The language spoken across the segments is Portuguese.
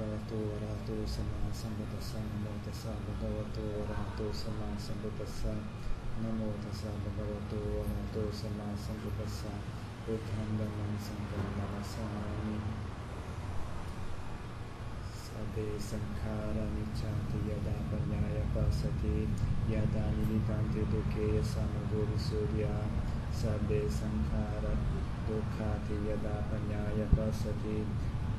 भगवतो वरहतो सम्मा सम्बुद्धस्सा नमो तस्सा भगवतो वरहतो सम्मा सम्बुद्धस्सा नमो तस्सा भगवतो वरहतो सम्मा सम्बुद्धस्सा बुद्धं धम्मं सङ्घं सदे सर्वे सङ्खारानिच्छन्ति यदा पर्याय पसति यदा निलितान्ति दुःखे समगुरुसूर्या सदे सङ्खार दुःखाति यदा पर्याय पसति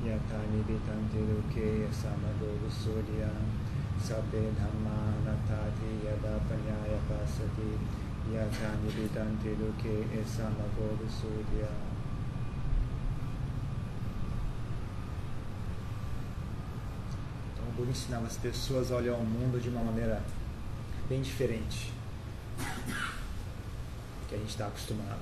Panyaya Pasati Yata Nilitante Duke Samagori Surya Sabe Dhamma Natati Yada Panyaya Pasati Yata Nilitante Duke Samagori Surya Então, o Buda as pessoas a olhar o mundo de uma maneira bem diferente que a gente está acostumado.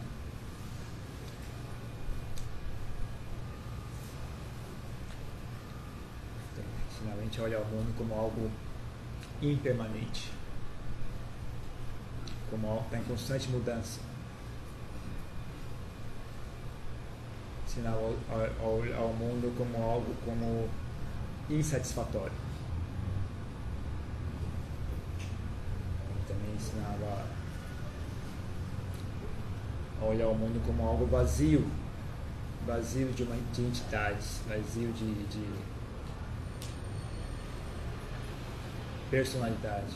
Então, ensinava a gente a olhar o mundo como algo impermanente, como algo que está em constante mudança. Ensinava a olhar o mundo como algo como insatisfatório. Ele também ensinava a olhar o mundo como algo vazio, vazio de, uma, de entidades, vazio de, de personalidade.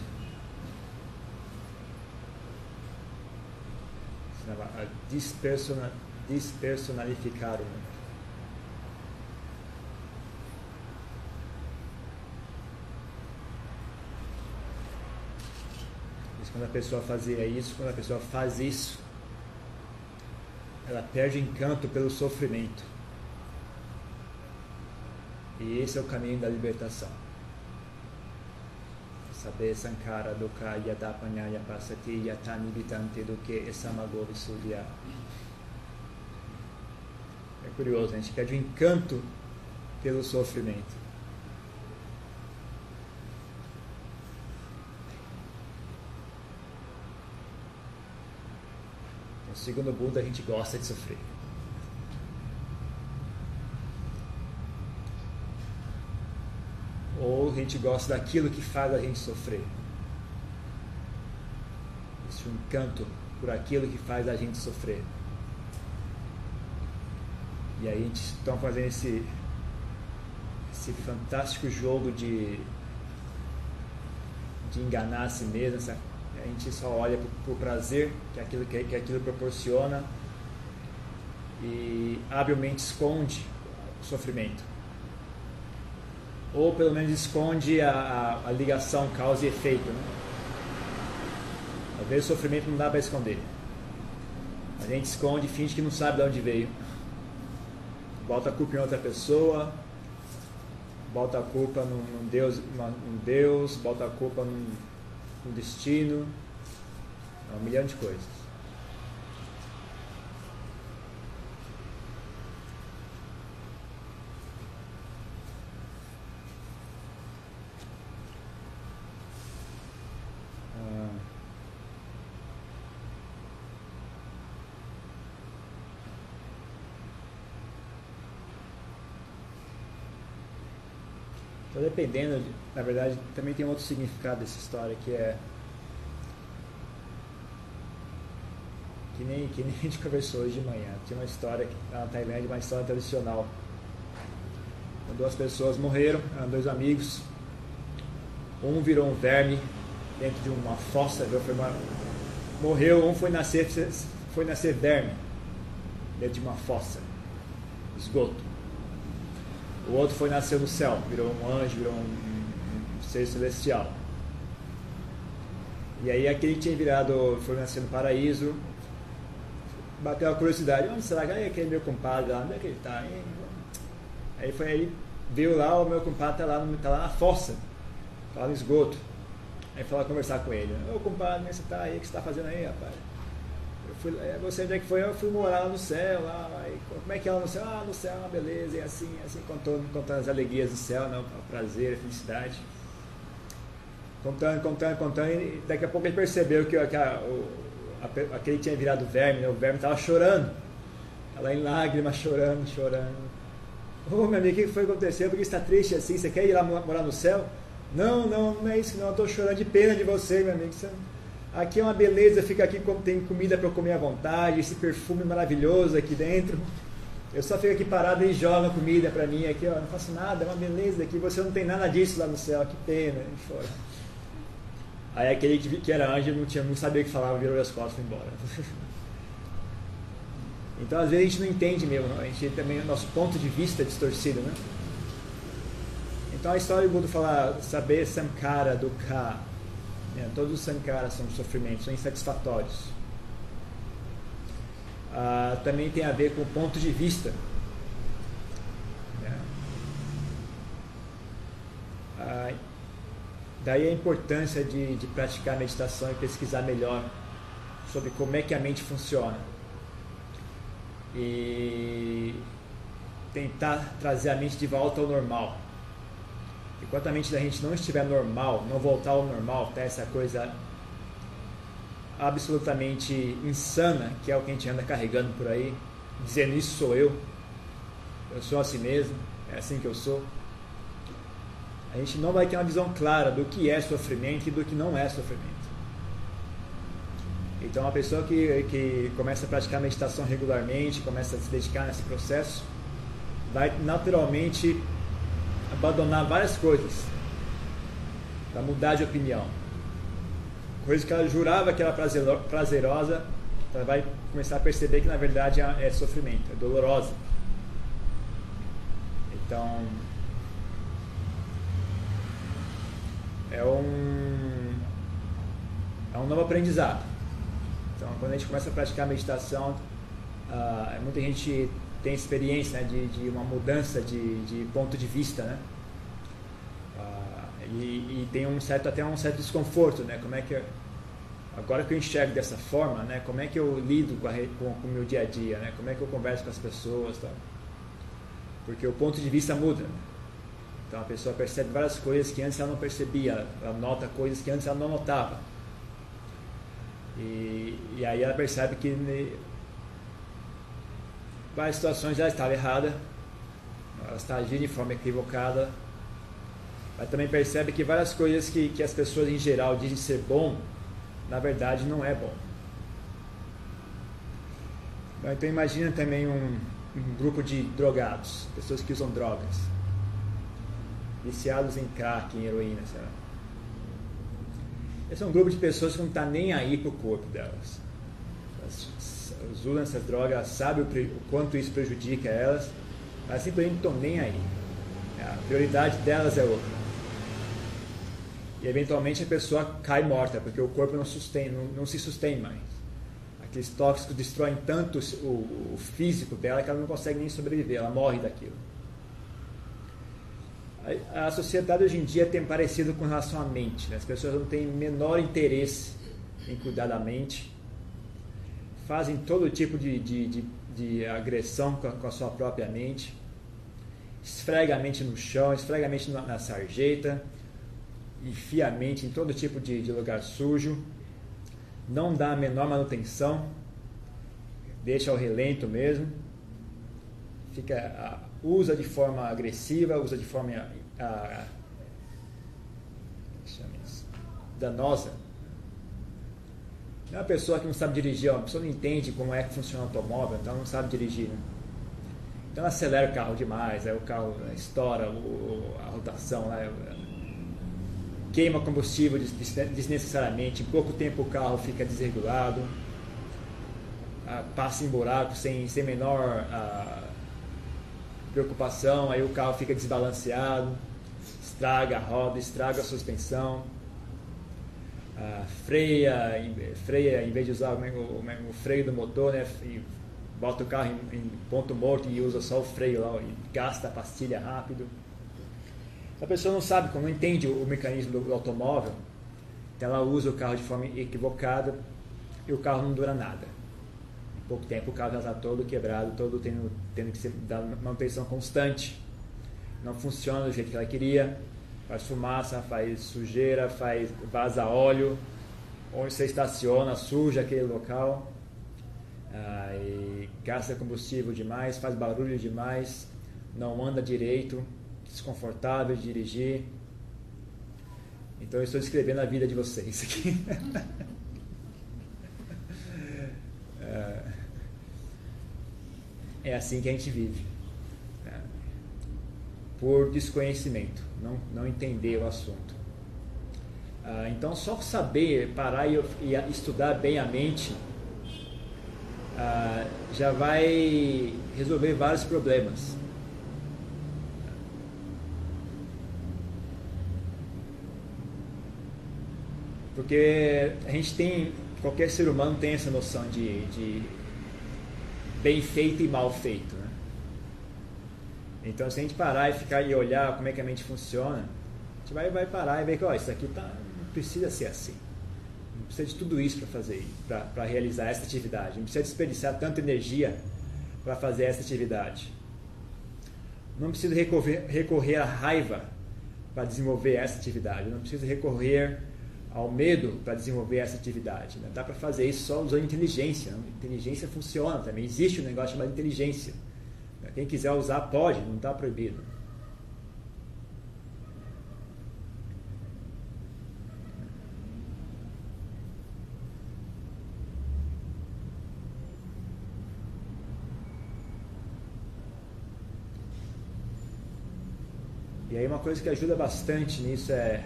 Ensinava a despersona, despersonalificar o mundo. quando a pessoa fazia isso, quando a pessoa faz isso, ela perde encanto pelo sofrimento. E esse é o caminho da libertação. Saber Sankara Dukkha Yadapanyaya Pasati Yatanibitante Dukke Samagori Surya. É curioso, a gente perde o encanto pelo sofrimento. Segundo o Buda, a gente gosta de sofrer. Ou a gente gosta daquilo que faz a gente sofrer. Existe um encanto por aquilo que faz a gente sofrer. E aí a gente está fazendo esse, esse fantástico jogo de, de enganar a si mesmo, essa a gente só olha para o prazer que aquilo, que, que aquilo proporciona e habilmente esconde o sofrimento. Ou pelo menos esconde a, a, a ligação causa e efeito. Né? Às vezes o sofrimento não dá para esconder. A gente esconde finge que não sabe de onde veio. Bota a culpa em outra pessoa, bota a culpa num, num Deus, num Deus, bota a culpa num, um destino, é um milhão de coisas. Dependendo, de, na verdade, também tem outro significado dessa história que é que nem, que nem a gente conversou hoje de manhã. Tinha uma história na Tailândia, uma história tradicional. Duas pessoas morreram, eram dois amigos. Um virou um verme dentro de uma fossa, uma, morreu, um foi nascer, foi nascer verme dentro de uma fossa, esgoto. O outro foi nascer no céu, virou um anjo, virou um, um, ser celestial. E aí aquele que tinha virado, foi nascer no paraíso, bateu a curiosidade, onde será que é aquele meu compadre lá, onde é que ele está? Aí foi aí, viu lá, o meu compadre está lá, tá lá na fossa, está lá no esgoto. Aí foi lá conversar com ele. Ô compadre, você está aí, o que você está fazendo aí, rapaz? Eu fui, você onde é que foi? Eu fui morar lá no céu, lá, aí, como é que é lá no céu? Ah, no céu, uma beleza, e assim, assim, contando, contando as alegrias do céu, né, o prazer, a felicidade. Contando, contando, contando, e daqui a pouco ele percebeu que, que a, o, aquele tinha virado verme, né? o verme estava chorando, ela em lágrimas, chorando, chorando. Ô oh, meu amigo, o que foi acontecer? Por que está triste assim? Você quer ir lá morar no céu? Não, não, não é isso não. Eu estou chorando de pena de você, meu amigo. Você... Aqui é uma beleza, fica aqui tem comida para eu comer à vontade, esse perfume maravilhoso aqui dentro. Eu só fico aqui parado e joga comida para mim aqui, ó, não faço nada, é uma beleza aqui. Você não tem nada disso lá no céu, que pena. E fora. Aí aquele que, que era anjo não, tinha, não sabia o que falava, virou as costas e foi embora. então às vezes a gente não entende mesmo, a gente também o nosso ponto de vista é distorcido, né? Então a história do Buda fala saber Sankara do Ka. Né? Todos os Sankaras são sofrimentos, são insatisfatórios. Ah, também tem a ver com o ponto de vista. Né? Ah, Daí a importância de, de praticar meditação e pesquisar melhor sobre como é que a mente funciona. E tentar trazer a mente de volta ao normal. Enquanto a mente da gente não estiver normal, não voltar ao normal, tá? Essa coisa absolutamente insana, que é o que a gente anda carregando por aí, dizendo isso sou eu, eu sou assim mesmo, é assim que eu sou. A gente não vai ter uma visão clara do que é sofrimento e do que não é sofrimento. Então, a pessoa que, que começa a praticar meditação regularmente, começa a se dedicar nesse processo, vai naturalmente abandonar várias coisas para mudar de opinião. Coisas que ela jurava que era prazerosa, ela vai começar a perceber que na verdade é, é sofrimento, é dolorosa. Então, é um, é um novo aprendizado. Então, quando a gente começa a praticar meditação, uh, muita gente tem experiência né, de, de uma mudança de, de ponto de vista, né? E, e, tem um certo até um certo desconforto, né? Como é que eu, agora que eu enxergo dessa forma, né? Como é que eu lido com, a, com, com o meu dia a dia, né? Como é que eu converso com as pessoas, tá? Porque o ponto de vista muda. Né? Então a pessoa percebe várias coisas que antes ela não percebia, ela nota coisas que antes ela não notava. E, e aí ela percebe que em várias situações ela estava errada, ela está agindo de forma equivocada. Mas também percebe que várias coisas que, que as pessoas em geral dizem ser bom, na verdade não é bom. Então imagina também um, um grupo de drogados, pessoas que usam drogas viciados em crack, em heroína, sei lá. Esse é um grupo de pessoas que não está nem aí para o corpo delas. Elas usam essas drogas, sabem o, o, quanto isso prejudica elas, mas simplesmente não estão nem aí. A prioridade delas é outra. E eventualmente a pessoa cai morta, porque o corpo não, sustém, não, não se sustém mais. Aqueles tóxicos destroem tanto o, o físico dela que ela não consegue nem sobreviver, ela morre daquilo a, sociedade hoje em dia tem parecido com relação à mente. Né? As pessoas não têm menor interesse em cuidar da mente, fazem todo tipo de, de, de, de agressão com a, com a, sua própria mente, esfrega a mente no chão, esfrega a mente na, na sarjeta, enfia a mente em todo tipo de, de lugar sujo, não dá a menor manutenção, deixa ao relento mesmo, fica usa de forma agressiva, usa de forma ah, danosa. Não é uma pessoa que não sabe dirigir, uma pessoa não entende como é que funciona o automóvel, então não sabe dirigir. Né? Então acelera o carro demais, aí o carro estoura o, a rotação, né? Queima combustível desnecessariamente, em pouco tempo o carro fica desregulado, ah, passa em buraco sem, sem menor ah, preocupação, aí o carro fica desbalanceado, estraga a roda, estraga a suspensão, ah, freia, freia, em vez de usar o, o, o, freio do motor, né, e bota o carro em, em, ponto morto e usa só o freio lá, e gasta a pastilha rápido. A pessoa não sabe, não entende o, mecanismo do, automóvel, então ela usa o carro de forma equivocada e o carro não dura nada pouco tempo o carro já está todo quebrado, todo tendo, tendo que ser dar manutenção constante. Não funciona do jeito que ela queria, faz fumaça, faz sujeira, faz vaza óleo, onde você estaciona, suja aquele local, ah, gasta combustível demais, faz barulho demais, não anda direito, desconfortável de dirigir. Então eu estou descrevendo a vida de vocês aqui. É, é assim que a gente vive. Né? Por desconhecimento, não, não entender o assunto. Ah, então, só saber parar e, estudar bem a mente ah, já vai resolver vários problemas. Porque a gente tem, qualquer ser humano tem essa noção de, de bem feito e mal feito. Né? Então, se a gente parar e ficar e olhar como é que a mente funciona, a gente vai, vai parar e ver que ó, isso aqui tá, não precisa ser assim. Não precisa de tudo isso para fazer, para realizar essa atividade. Não precisa desperdiçar tanta energia para fazer essa atividade. Não precisa recorrer, recorrer à raiva para desenvolver essa atividade. Não precisa recorrer ao medo para desenvolver essa atividade. Né? Dá para fazer isso só usando inteligência. Né? Inteligência funciona também. Existe um negócio chamado inteligência. Quem quiser usar pode, não está proibido. E aí uma coisa que ajuda bastante nisso é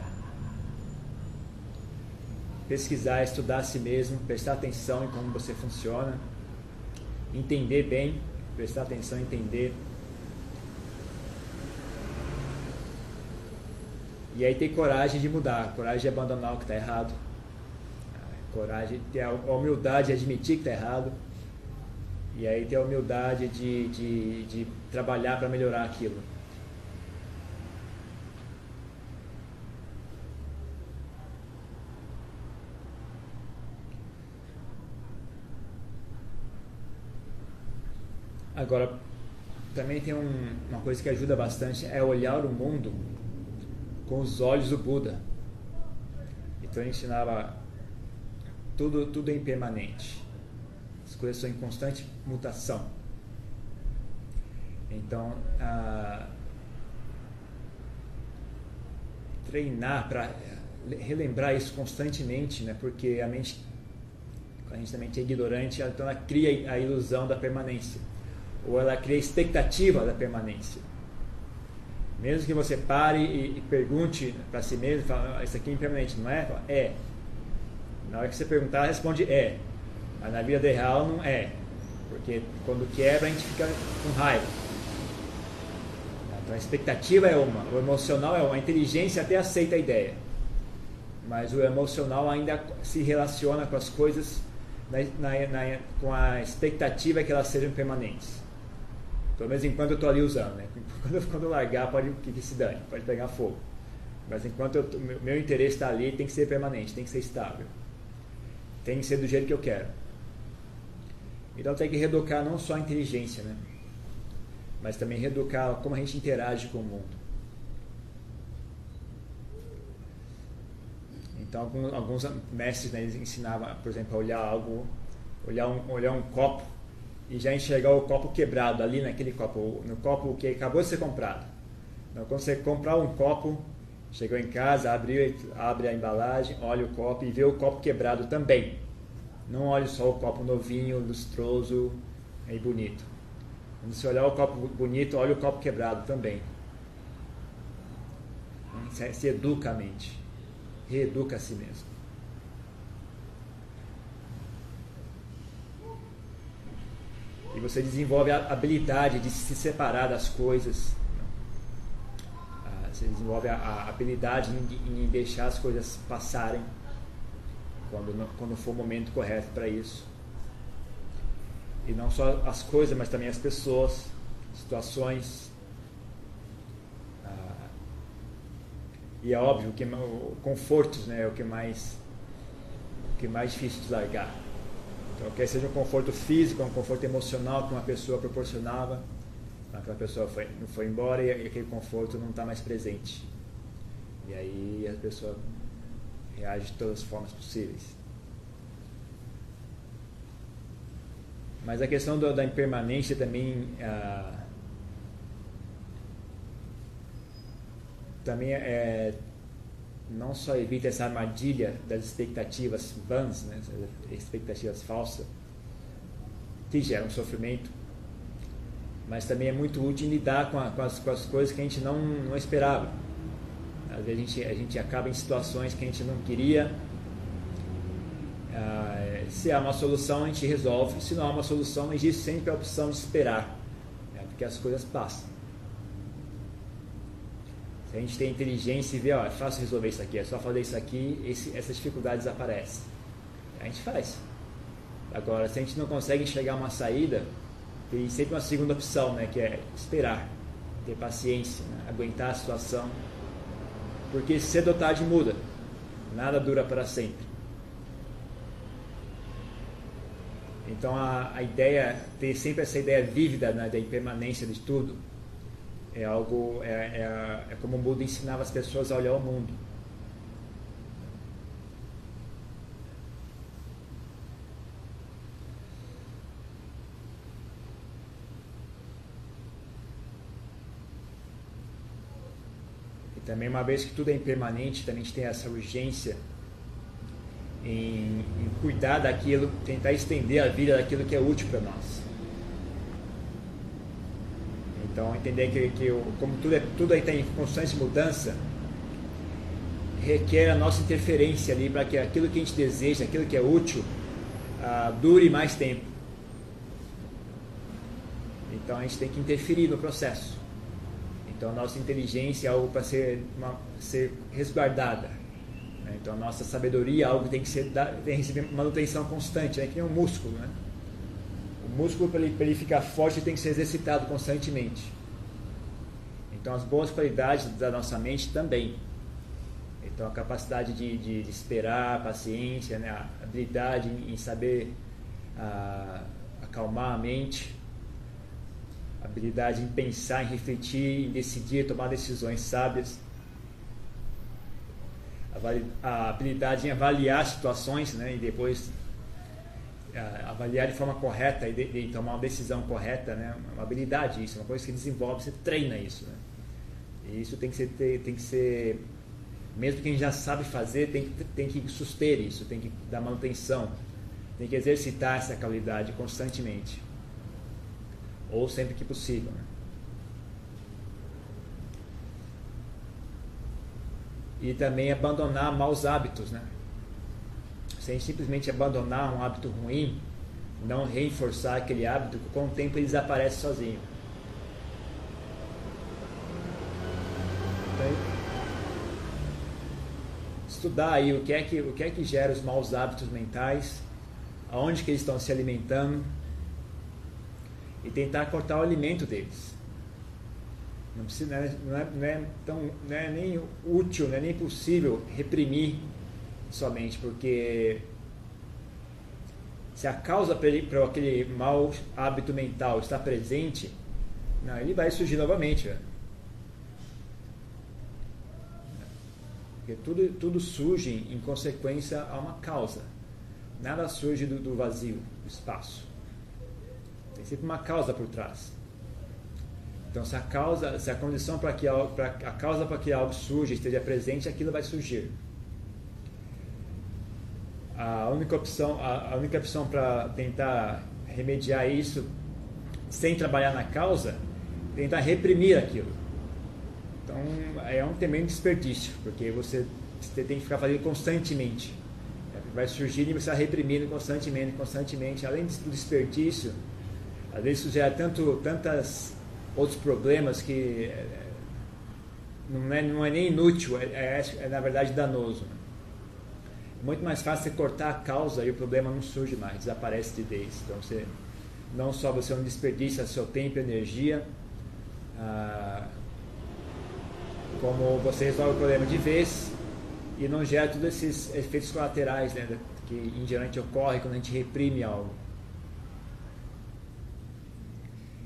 pesquisar, estudar a si mesmo, prestar atenção em como você funciona, entender bem, prestar atenção, entender. E aí ter coragem de mudar, coragem de abandonar o que está errado, coragem de ter a humildade de admitir que está errado, e aí ter a humildade de, de, de trabalhar para melhorar aquilo. Agora, também tem um, uma coisa que ajuda bastante, é olhar o mundo com os olhos do Buda. Então ele ensinava tudo, tudo é impermanente. As coisas são em constante mutação. Então, treinar para relembrar isso constantemente, né? porque a mente, a gente também é ignorante, então ela cria a ilusão da permanência ou ela cria expectativa da permanência. Mesmo que você pare e, e pergunte para si mesmo, fala, ah, isso aqui é impermanente, não é? Fala, é. Na hora que você perguntar, responde é. Mas na vida real não é. Porque quando quebra a gente fica com raiva. Então a expectativa é uma, o emocional é uma, a inteligência até aceita a ideia. Mas o emocional ainda se relaciona com as coisas na, na, na, com a expectativa que elas sejam permanentes. Pelo menos enquanto eu estou ali usando, né? Quando, quando eu largar, pode que, que se dane, pode pegar fogo. Mas enquanto eu, meu, meu interesse está ali, tem que ser permanente, tem que ser estável. Tem que ser do jeito que eu quero. Então tem que reeducar não só a inteligência, né? Mas também reeducar como a gente interage com o mundo. Então alguns, alguns mestres né, ensinavam, por exemplo, a olhar algo, olhar um, olhar um copo e já enxergar o copo quebrado ali naquele copo, no copo que acabou de ser comprado. Então, quando você comprar um copo, chegou em casa, abriu, abre a embalagem, olha o copo e vê o copo quebrado também. Não olhe só o copo novinho, lustroso e bonito. Quando você olhar o copo bonito, olha o copo quebrado também. Se educa a mente, reeduca a si mesmo. E você desenvolve a habilidade de se separar das coisas. Ah, você desenvolve a habilidade em deixar as coisas passarem quando, quando for o momento correto para isso. E não só as coisas, mas também as pessoas, situações. Ah, e é óbvio que confortos né, é o que mais, o que mais difícil de largar. Então, quer seja um conforto físico, um conforto emocional que uma pessoa proporcionava, aquela pessoa foi, foi embora e aquele conforto não está mais presente. E aí a pessoa reage de todas as formas possíveis. Mas a questão do, da impermanência também, ah, também é, não só evita essa armadilha das expectativas vãs, né, expectativas falsas, que geram sofrimento, mas também é muito útil lidar com, a, com, as, com as, coisas que a gente não, não esperava. Às vezes a gente, a gente acaba em situações que a gente não queria. Ah, se há uma solução, a gente resolve. Se não há uma solução, existe sempre a opção de esperar, né, porque as coisas passam. A gente tem inteligência e vê, ó, é fácil resolver isso aqui, é só fazer isso aqui, esse, essas dificuldades aparecem. A gente faz. Agora, se a gente não consegue enxergar uma saída, tem sempre uma segunda opção, né, que é esperar, ter paciência, né, aguentar a situação, porque cedo ou tarde muda, nada dura para sempre. Então a, a ideia, ter sempre essa ideia vívida né, da impermanência de tudo, é algo, é, é, é como o Buda ensinava as pessoas a olhar o mundo. Também, uma vez que tudo é impermanente, também a gente tem essa urgência em, em cuidar daquilo, tentar estender a vida daquilo que é útil para nós. Então, entender que, que como tudo, é, tudo aí está em constante mudança, requer a nossa interferência ali para que aquilo que a gente deseja, aquilo que é útil, uh, dure mais tempo. Então, a gente tem que interferir no processo. Então, a nossa inteligência é algo para ser, ser resguardada. Né? Então, a nossa sabedoria é algo que tem que, ser, tem que receber manutenção constante, né? que nem um músculo. Né? O músculo, para ele, ele ficar forte, tem que ser exercitado constantemente. Então, as boas qualidades da nossa mente também. Então, a capacidade de, de, de esperar, a paciência, né? a habilidade em, em saber a, acalmar a mente habilidade em pensar, em refletir, em decidir, tomar decisões sábias, a habilidade em avaliar situações né, e depois avaliar de forma correta e, de, de tomar uma decisão correta, né, uma habilidade isso, uma coisa que desenvolve, você treina isso. Né? E isso tem que ser, tem que ser mesmo quem já sabe fazer, tem que, tem que suster isso, tem que dar manutenção, tem que exercitar essa qualidade constantemente ou sempre que possível. Né? E também abandonar maus hábitos, né? Sem simplesmente abandonar um hábito ruim, não reforçar aquele hábito, com o tempo ele desaparece sozinho. Estudar aí o que é que o que é que gera os maus hábitos mentais, aonde que eles estão se alimentando, e tentar cortar o alimento deles. Não, precisa, é, não, é, não, é, tão, não é nem útil, não é nem possível reprimir somente, porque se a causa para aquele mau hábito mental está presente, não, ele vai surgir novamente. Porque tudo, tudo surge em consequência a uma causa. Nada surge do, do vazio, do espaço. Tem sempre uma causa por trás. Então, se a causa, se a condição para que a causa para que algo surja esteja presente, aquilo vai surgir. A única opção, a, única opção para tentar remediar isso sem trabalhar na causa, tentar reprimir aquilo. Então, é um tremendo desperdício, porque você, você tem que ficar fazendo constantemente. Vai surgir e você vai reprimindo constantemente, constantemente. Além do desperdício, às vezes isso gera tanto, tantas outros problemas que é, não é, não é nem inútil, é, é, é na verdade danoso. Muito mais fácil você cortar a causa e o problema não surge mais, desaparece de vez. Então você não só você não desperdiça seu tempo e energia, ah, como você resolve o problema de vez e não gera todos esses efeitos colaterais né, que em geral ocorre quando a gente reprime algo.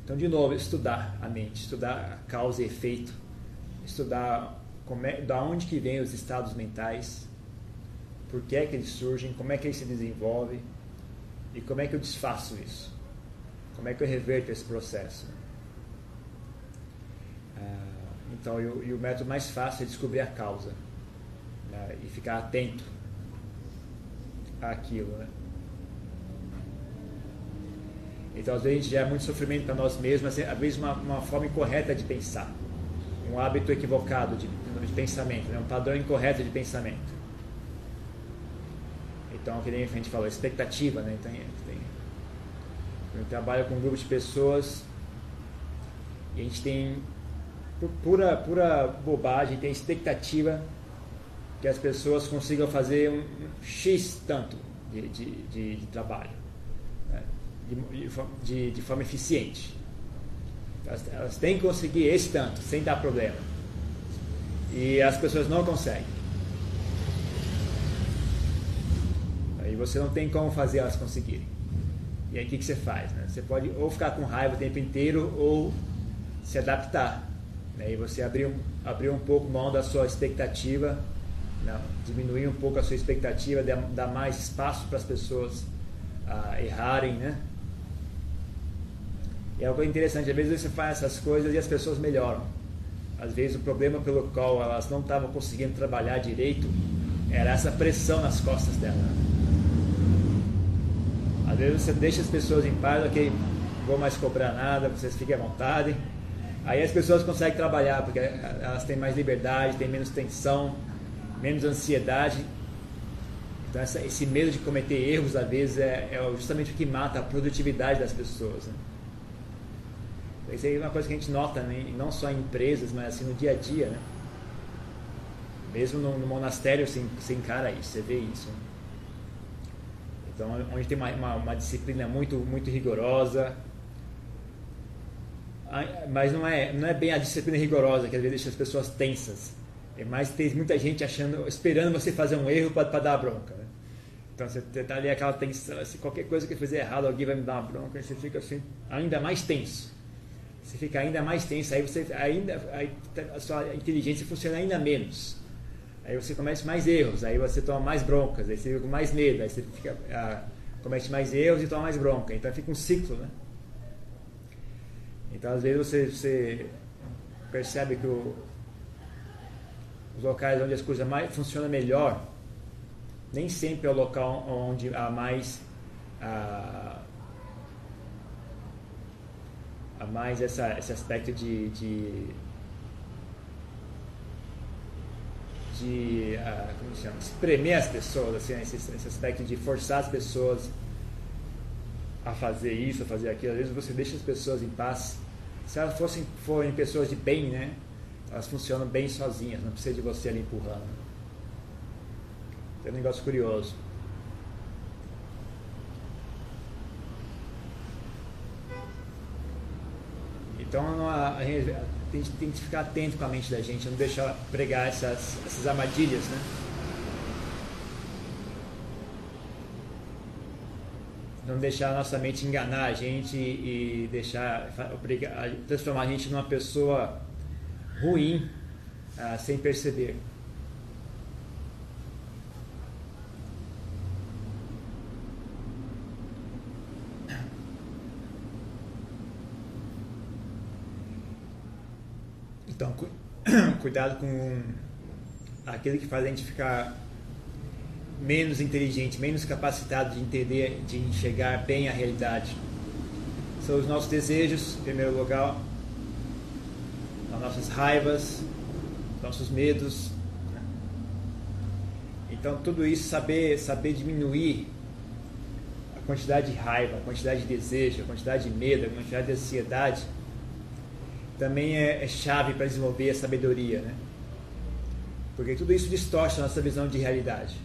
Então, de novo, estudar a mente, estudar causa e efeito, estudar como é, da onde que vêm os estados mentais, por que é que eles surgem, como é que eles se desenvolvem e como é que eu desfaço isso, como é que eu reverto esse processo. Ah, Então, e o, método mais fácil é descobrir a causa né? e ficar atento àquilo. Né? Então, às vezes, a gente gera muito sofrimento para nós mesmos, mas às vezes uma, uma forma incorreta de pensar, um hábito equivocado de, de pensamento, né? um padrão incorreto de pensamento. Então, que nem a gente falou, expectativa, né? Então, tem, eu trabalho com um grupo de pessoas e a gente tem, pura, pura bobagem, tem expectativa que as pessoas consigam fazer um, X tanto de, de, de, de trabalho, né? de, de, forma eficiente. Elas, elas têm que conseguir esse tanto, sem dar problema. E as pessoas não conseguem. Você não tem como fazer elas conseguirem. E aí o que, que você faz? Né? Você pode ou ficar com raiva o tempo inteiro ou se adaptar. Né? E você abrir abrir um pouco mão da sua expectativa, né? diminuir um pouco a sua expectativa, dar mais espaço para as pessoas uh, errarem. Né? E é coisa interessante, às vezes você faz essas coisas e as pessoas melhoram. Às vezes o problema pelo qual elas não estavam conseguindo trabalhar direito era essa pressão nas costas dela. Às vezes você deixa as pessoas em paz, ok, não vou mais cobrar nada, vocês fiquem à vontade. Aí as pessoas conseguem trabalhar, porque elas têm mais liberdade, têm menos tensão, menos ansiedade. Então essa, esse medo de cometer erros, às vezes, é, é, justamente o que mata a produtividade das pessoas. Né? Isso aí é uma coisa que a gente nota, né? não só em empresas, mas assim no dia a dia. Né? Mesmo no, no monastério você, você encara isso, você vê isso. Né? Então, onde tem uma, uma, uma disciplina muito, muito rigorosa, mas não é, não é bem a disciplina rigorosa que às vezes deixa as pessoas tensas. É mais tem muita gente achando, esperando você fazer um erro para dar bronca. Né? Então você está ali aquela tensão, se qualquer coisa que eu fizer errado, alguém vai me dar uma bronca, você fica assim, ainda mais tenso. Você fica ainda mais tenso, aí você ainda aí a sua inteligência funciona ainda menos. Aí você comete mais erros, aí você toma mais broncas, aí você fica com mais medo, aí você fica, ah, comete mais erros e toma mais bronca. Então fica um ciclo, né? Então às vezes você, você percebe que o, os locais onde as coisas mais funcionam melhor, nem sempre é o local onde há mais a, há mais essa, esse aspecto de, de de uh, como se chama, espremer as pessoas, assim, esse, esse, aspecto de forçar as pessoas a fazer isso, a fazer aquilo. Às vezes você deixa as pessoas em paz. Se elas fossem, forem pessoas de bem, né? Elas funcionam bem sozinhas, não precisa de você ali empurrando. É um negócio curioso. Então, a, a, tem, que ficar atento com a mente da gente, não deixar pregar essas, essas armadilhas, né? Não deixar a nossa mente enganar a gente e deixar transformar a gente numa pessoa ruim ah, sem perceber. Então, cu cuidado com aquele que faz a gente ficar menos inteligente, menos capacitado de entender, de enxergar bem a realidade. São os nossos desejos, em primeiro lugar, as nossas raivas, nossos medos. Né? Então, tudo isso, saber, saber diminuir a quantidade de raiva, a quantidade de desejo, a quantidade de medo, a quantidade de ansiedade também é, é chave para desenvolver a sabedoria, né? Porque tudo isso distorce a nossa visão de realidade.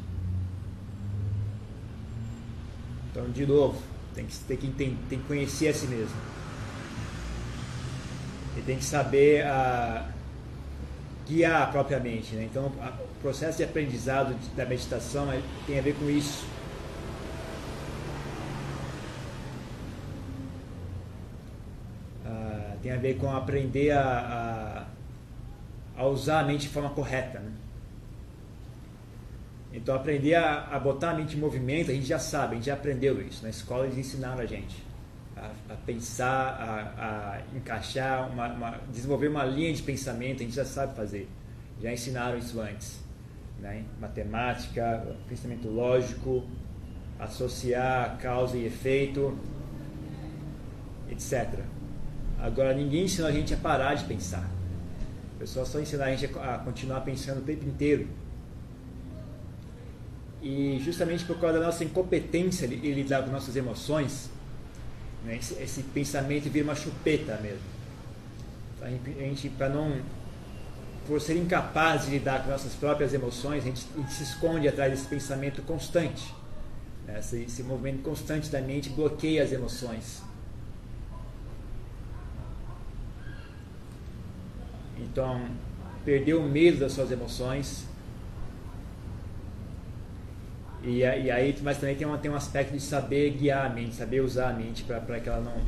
Então, de novo, tem que, tem que, tem, tem que conhecer a si mesmo. E tem que saber a, guiar a própria mente. Né? Então, o processo de aprendizado da meditação tem a ver com isso. Tem a ver com aprender a, a, a usar a mente de forma correta. Né? Então, aprender a, a, botar a mente em movimento, a gente já sabe, a gente já aprendeu isso. Na escola eles ensinaram a gente. a, a pensar, a, encaixar, uma, uma, desenvolver uma linha de pensamento, a gente já sabe fazer. Já ensinaram isso antes. Né? Matemática, pensamento lógico, associar causa e efeito, etc. Agora, ninguém ensinou a gente a parar de pensar. O pessoal só ensina a gente a continuar pensando o tempo inteiro. E justamente por causa da nossa incompetência em lidar com nossas emoções, né, esse, esse, pensamento vira uma chupeta mesmo. A gente, para não. Por ser incapaz de lidar com nossas próprias emoções, a gente, a gente se esconde atrás desse pensamento constante. Né, esse, esse movimento constante da mente bloqueia as emoções. Então, perder o medo das suas emoções. E, e aí, mas também tem, uma, tem um aspecto de saber guiar a mente, saber usar a mente para que ela não,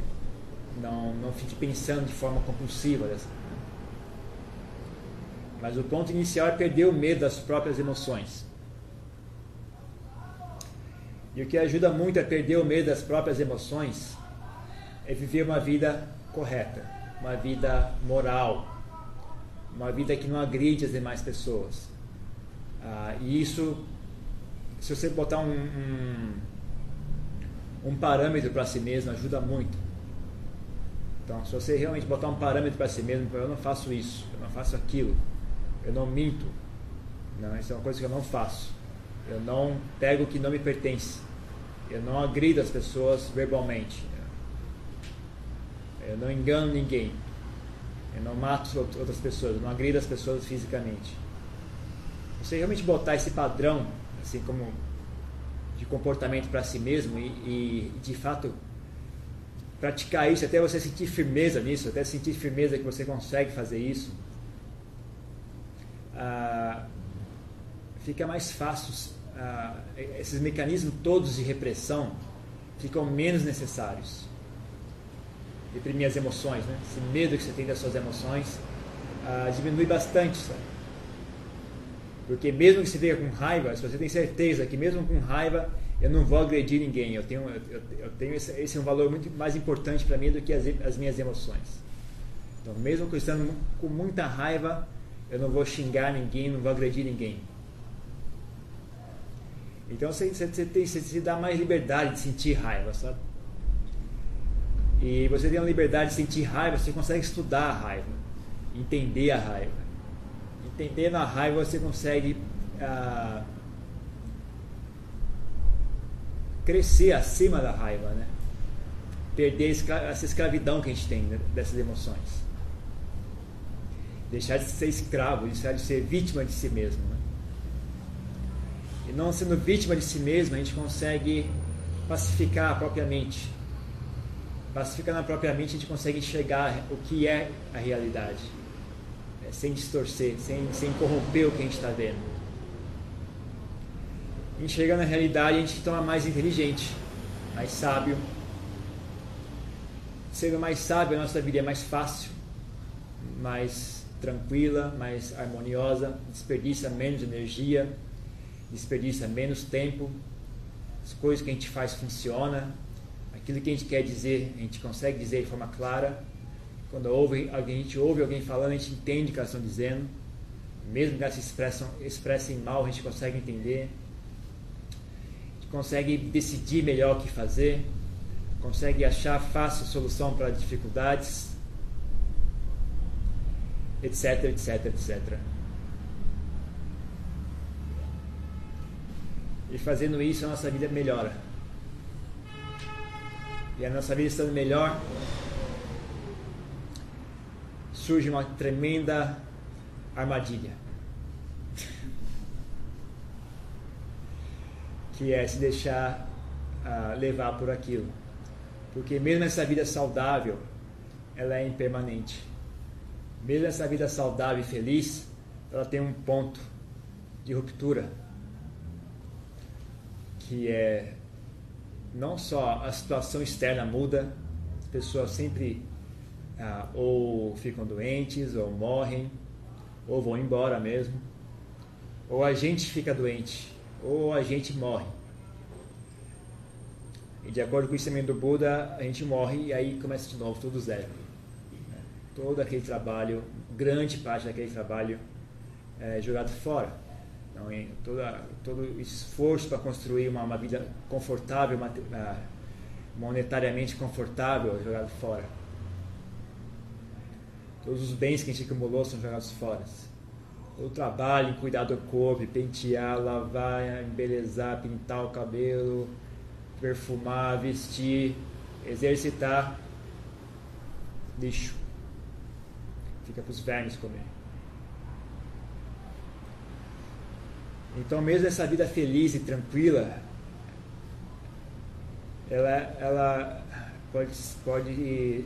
não, não fique pensando de forma compulsiva. Dessa. Mas o ponto inicial é perder o medo das próprias emoções. E o que ajuda muito a perder o medo das próprias emoções é viver uma vida correta, uma vida moral, uma vida que não agride as demais pessoas. Ah, e isso, se você botar um, um, um parâmetro para si mesmo, ajuda muito. Então, se você realmente botar um parâmetro para si mesmo, eu não faço isso, eu não faço aquilo, eu não minto, não, isso é uma coisa que eu não faço. Eu não pego o que não me pertence. Eu não agrido as pessoas verbalmente. Eu não engano ninguém. Eu não mato outras pessoas, eu não agrido as pessoas fisicamente. Você realmente botar esse padrão, assim como de comportamento para si mesmo e, e, de fato praticar isso até você sentir firmeza nisso, até sentir firmeza que você consegue fazer isso, ah, fica mais fácil. Ah, esses mecanismos todos de repressão ficam menos necessários reprimir as emoções, né? Esse medo que você tem das suas emoções ah, diminui bastante, sabe? Porque mesmo que você tenha com raiva, se você tem certeza que mesmo com raiva eu não vou agredir ninguém, eu tenho, eu, eu tenho esse, esse, é um valor muito mais importante para mim do que as, as minhas emoções. Então, mesmo estando com muita raiva, eu não vou xingar ninguém, não vou agredir ninguém. Então você, você, você, tem, você se dá mais liberdade de sentir raiva, sabe? E você tem a liberdade de sentir raiva, você consegue estudar a raiva, entender a raiva. Entendendo a raiva, você consegue ah, crescer acima da raiva, né? Perder essa escravidão que a gente tem né, dessas emoções. Deixar de ser escravo, deixar de ser vítima de si mesmo. Né? E não sendo vítima de si mesmo, a gente consegue pacificar a própria mente pacifica na própria mente, a gente consegue enxergar o que é a realidade, né? sem distorcer, sem, sem corromper o que a gente está vendo. Enxergando a realidade, a gente se torna mais inteligente, mais sábio. Sendo mais sábio, a nossa vida é mais fácil, mais tranquila, mais harmoniosa, desperdiça menos energia, desperdiça menos tempo, as coisas que a gente faz funcionam, aquilo que a gente quer dizer, a gente consegue dizer de forma clara. Quando ouve, a gente ouve alguém falando, a gente entende o que elas estão dizendo. Mesmo que elas se expressam, expressem mal, a gente consegue entender. A gente consegue decidir melhor o que fazer. Consegue achar fácil solução para dificuldades. Etc, etc, etc. E fazendo isso, a nossa vida melhora e a nossa vida estando melhor, surge uma tremenda armadilha. que é se deixar uh, levar por aquilo. Porque mesmo essa vida saudável, ela é impermanente. Mesmo essa vida saudável e feliz, ela tem um ponto de ruptura, que é não só a situação externa muda, as pessoas sempre ah, ou ficam doentes, ou morrem, ou vão embora mesmo, ou a gente fica doente, ou a gente morre. E de acordo com o ensinamento do Buda, a gente morre e aí começa de novo tudo zero. Né? Todo aquele trabalho, grande parte daquele trabalho é jogado fora. Então, toda, todo esforço para construir uma, uma vida confortável, ah, monetariamente confortável, é jogado fora. Todos os bens que a gente acumulou são jogados fora. O trabalho em cuidar do corpo, pentear, lavar, embelezar, pintar o cabelo, perfumar, vestir, exercitar, lixo. Fica para os vermes comer. Então, mesmo essa vida feliz e tranquila, ela, ela pode, pode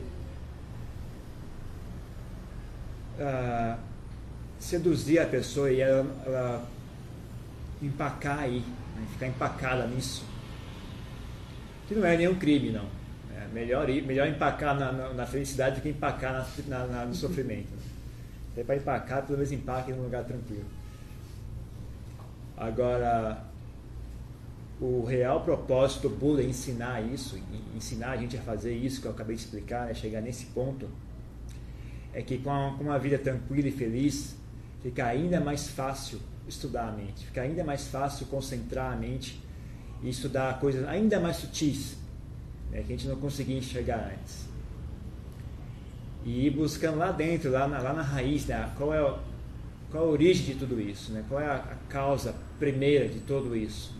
uh, seduzir a pessoa e ela, ela empacar aí, né? ficar empacada nisso. Que não é nenhum crime, não. É melhor, ir, melhor empacar na, na, na felicidade do que empacar na, no sofrimento. É para empacar, pelo menos empaque num lugar tranquilo. Agora, o real propósito do Buda é ensinar isso, ensinar a gente a fazer isso que eu acabei de explicar, né? chegar nesse ponto, é que com uma vida tranquila e feliz, fica ainda mais fácil estudar a mente, fica ainda mais fácil concentrar a mente e estudar coisas ainda mais sutis, né? que a gente não conseguia enxergar antes. E ir buscando lá dentro, lá na, lá na raiz, né? qual, é, qual a origem de tudo isso, né? qual é a, a causa primeira de tudo isso.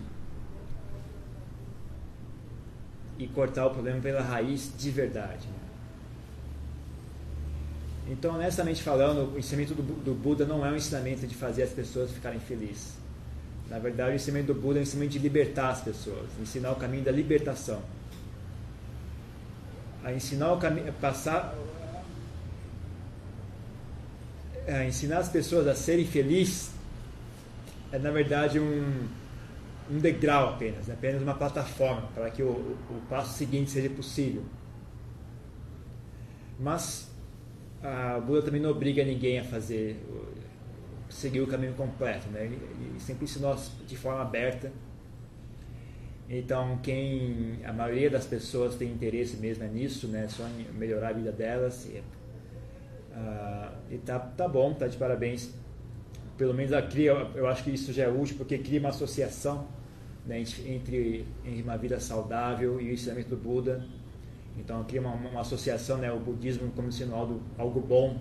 E cortar o problema pela raiz de verdade. Né? Então, honestamente falando, o ensinamento do, do, Buda não é um ensinamento de fazer as pessoas ficarem felizes. Na verdade, o ensinamento do Buda é um ensinamento de libertar as pessoas, ensinar o caminho da libertação. A ensinar o caminho, passar, a ensinar as pessoas a serem felizes é na verdade um, um degrau apenas, né? apenas uma plataforma para que o, o passo seguinte seja possível. Mas a Buda também não obriga ninguém a fazer seguir o caminho completo, né? Ele, ele sempre ensinou de forma aberta. Então, quem a maioria das pessoas tem interesse mesmo é nisso, né? Só em melhorar a vida delas. Uh, e tá, tá bom, tá de parabéns. Pelo menos a cria, eu acho que isso já é útil porque cria uma associação né, entre, entre uma vida saudável e o ensinamento do Buda então cria uma, uma associação, né, o budismo como sendo algo, algo bom,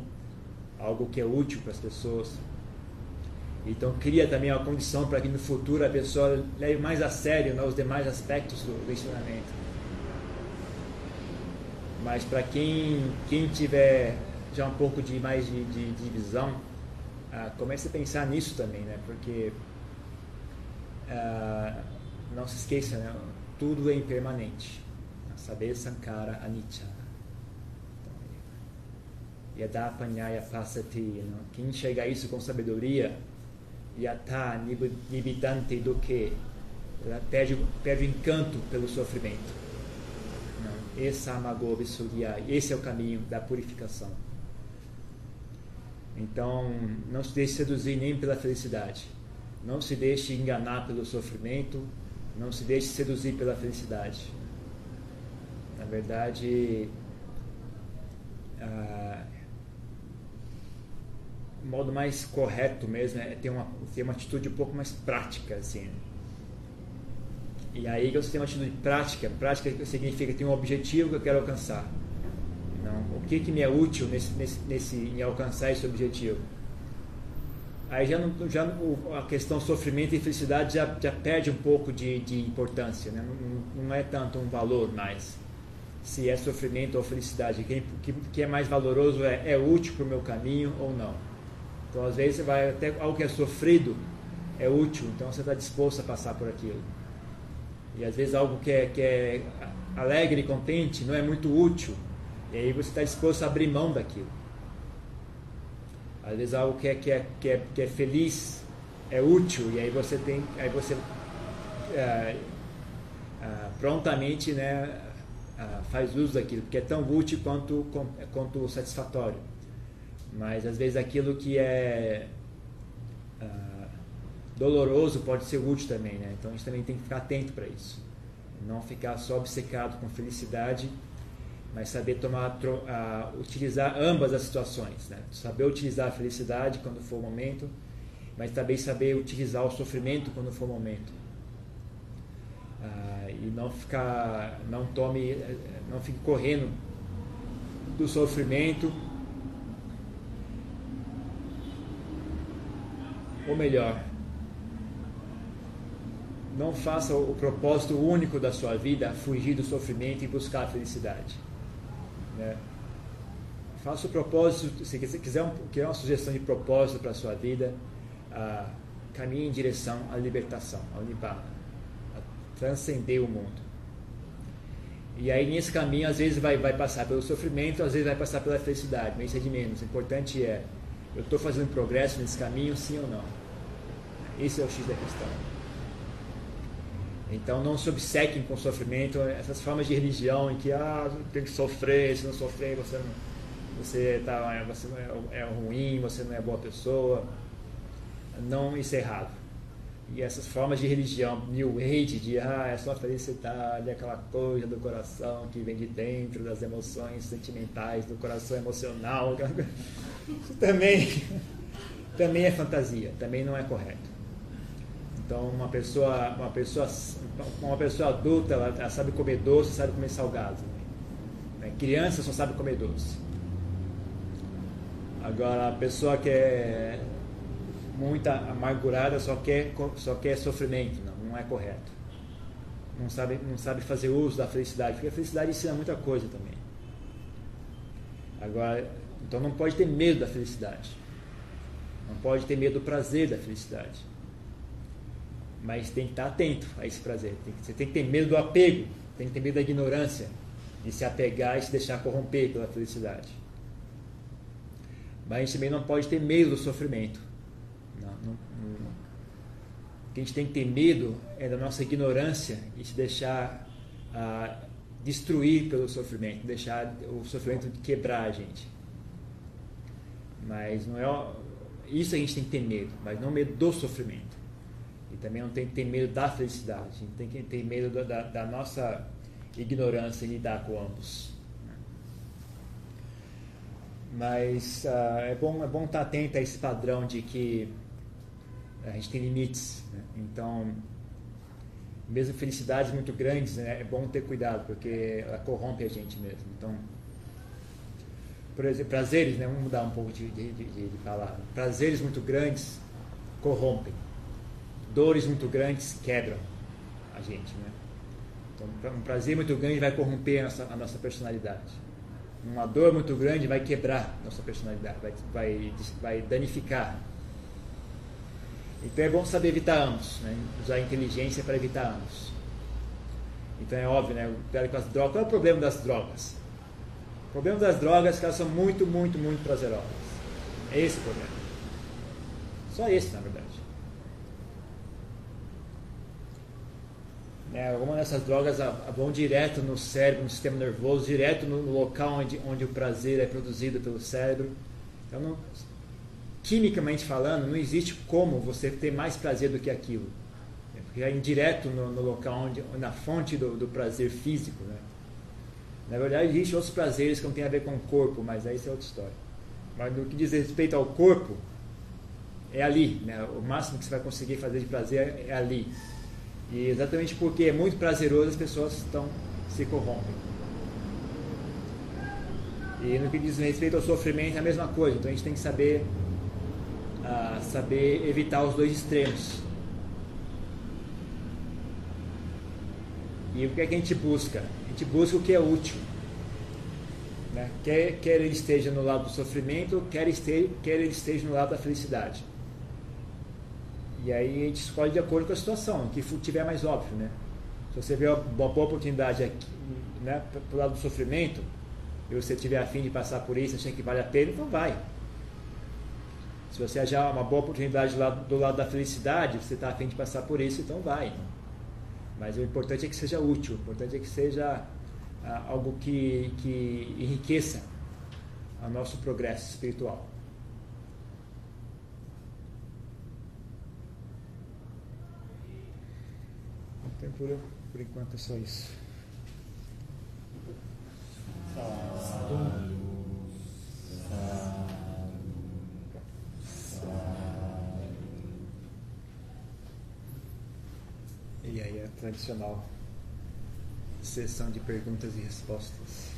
algo que é útil para as pessoas. Então cria também uma condição para que no futuro a pessoa leve mais a sério né, os demais aspectos do, do ensinamento. Mas para quem, quem tiver já um pouco de mais de, de, de visão, ah, comece a pensar nisso também, né? Porque ah, não se esqueça, né? tudo é impermanente. Saber Sankara Anicca. Yada Panyaya Pasati. Quem enxerga isso com sabedoria, Yata Nibidante do que? Perde, perde o encanto pelo sofrimento. Esse é Esse é o caminho da purificação. Então, não se deixe seduzir nem pela felicidade. Não se deixe enganar pelo sofrimento. Não se deixe seduzir pela felicidade. Na verdade, ah, o modo mais correto mesmo é ter uma, ter uma atitude um pouco mais prática, assim. E aí você tem uma atitude prática, prática significa ter um objetivo que eu quero alcançar. O que, que me é útil nesse, nesse, nesse, em alcançar esse objetivo? Aí já, não, já a questão sofrimento e felicidade já, já perde um pouco de, de importância, né? não, não é tanto um valor mais se é sofrimento ou felicidade. O que, que, é mais valoroso é, é útil para o meu caminho ou não. Então, às vezes, você vai até algo que é sofrido é útil, então você está disposto a passar por aquilo. E às vezes algo que é, que é alegre e contente não é muito útil, e aí você está disposto a abrir mão daquilo. Às vezes algo que é, que é, que é, que é feliz é útil, e aí você tem, aí você é, é, prontamente, né, ah, faz uso daquilo, porque é tão útil quanto, quanto satisfatório. Mas às vezes aquilo que é doloroso pode ser útil também, né? Então a gente também tem que ficar atento para isso. Não ficar só obcecado com felicidade, mas saber tomar, uh, utilizar ambas as situações. Né? Saber utilizar a felicidade quando for o momento, mas também saber utilizar o sofrimento quando for o momento. Uh, e não ficar, não tome, não fique correndo do sofrimento, ou melhor, não faça o propósito único da sua vida fugir do sofrimento e buscar a felicidade. Né? Faça o propósito, se quiser um, quer uma sugestão de propósito para a sua vida, ah, caminhe em direção à libertação, ao Nibbana, a transcender o mundo. E aí nesse caminho às vezes vai, vai passar pelo sofrimento, às vezes vai passar pela felicidade, mas isso é de menos. O importante é, eu estou fazendo progresso nesse caminho, sim ou não? Esse é o X da questão. Então não se obcequem com sofrimento, essas formas de religião em que ah, tem que sofrer, se não sofrer você não, você, tá, você não é, é ruim, você não é boa pessoa. Não, isso é errado. E essas formas de religião, New Age, de ah, é só felicidade, aquela coisa do coração que vem de dentro, das emoções sentimentais, do coração emocional, também, também é fantasia, também não é correto. Então, uma pessoa, uma pessoa, uma pessoa adulta, ela, ela sabe comer doce, sabe comer salgado. Né? Criança só sabe comer doce. Agora, a pessoa que é muito amargurada só quer, só quer sofrimento. Não, não é correto. Não sabe, não sabe fazer uso da felicidade, porque a felicidade ensina muita coisa também. Agora, então não pode ter medo da felicidade. Não pode ter medo do prazer da felicidade. Mas tem que estar atento a esse prazer. Você tem que ter medo do apego, tem que ter medo da ignorância, de se apegar e se deixar corromper pela felicidade. Mas a gente também não pode ter medo do sofrimento. Não, não, não. O que a gente tem que ter medo é da nossa ignorância e se deixar ah, destruir pelo sofrimento, deixar o sofrimento quebrar a gente. Mas não é isso a gente tem que ter medo, mas não medo do sofrimento. Também não tem que ter medo da felicidade, tem que ter medo da, da nossa ignorância em lidar com ambos. Mas uh, é, bom, é bom estar atento a esse padrão de que a gente tem limites. Né? Então, mesmo felicidades muito grandes, né, é bom ter cuidado, porque ela corrompe a gente mesmo. Então, por exemplo, prazeres, né, vamos mudar um pouco de, de, de, de palavra. Prazeres muito grandes corrompem dores muito grandes quebram a gente, né? Então, um prazer muito grande vai corromper a nossa, a nossa personalidade. Uma dor muito grande vai quebrar a nossa personalidade, vai, vai, vai danificar. Então é bom saber evitar ambos, né? usar a inteligência para evitar ambos. Então é óbvio, né? Com as drogas. Qual é o problema das drogas? O problema das drogas é que elas são muito, muito, muito prazerosas. É esse o problema. Só esse, na verdade. Né? Algumas dessas drogas vão direto no cérebro, no sistema nervoso, direto no, local onde, onde o prazer é produzido pelo cérebro. Então, não, quimicamente falando, não existe como você ter mais prazer do que aquilo. Né? Porque é indireto no, no local onde, na fonte do, do, prazer físico. Né? Na verdade, existem outros prazeres que não têm a ver com o corpo, mas aí isso é outra história. Mas no que diz respeito ao corpo, é ali. Né? O máximo que você vai conseguir fazer de prazer é ali. E exatamente porque é muito prazeroso, as pessoas estão, se corrompem. E no que diz respeito ao sofrimento é a mesma coisa. Então a gente tem que saber, uh, saber evitar os dois extremos. E o que é que a gente busca? A gente busca o que é útil. Né? Quer, quer ele esteja no lado do sofrimento, quer, esteja, quer ele esteja no lado da felicidade. E aí a gente escolhe de acordo com a situação, que tiver mais óbvio, né? Se você vê uma boa oportunidade aqui, né, pro lado do sofrimento, e você tiver afim de passar por isso, achando que vale a pena, então vai. Se você achar uma boa oportunidade do lado, do lado da felicidade, você está afim de passar por isso, então vai. Mas o importante é que seja útil, o importante é que seja ah, algo que, que enriqueça o nosso progresso espiritual. Por enquanto é só isso. E aí a tradicional sessão de perguntas e respostas.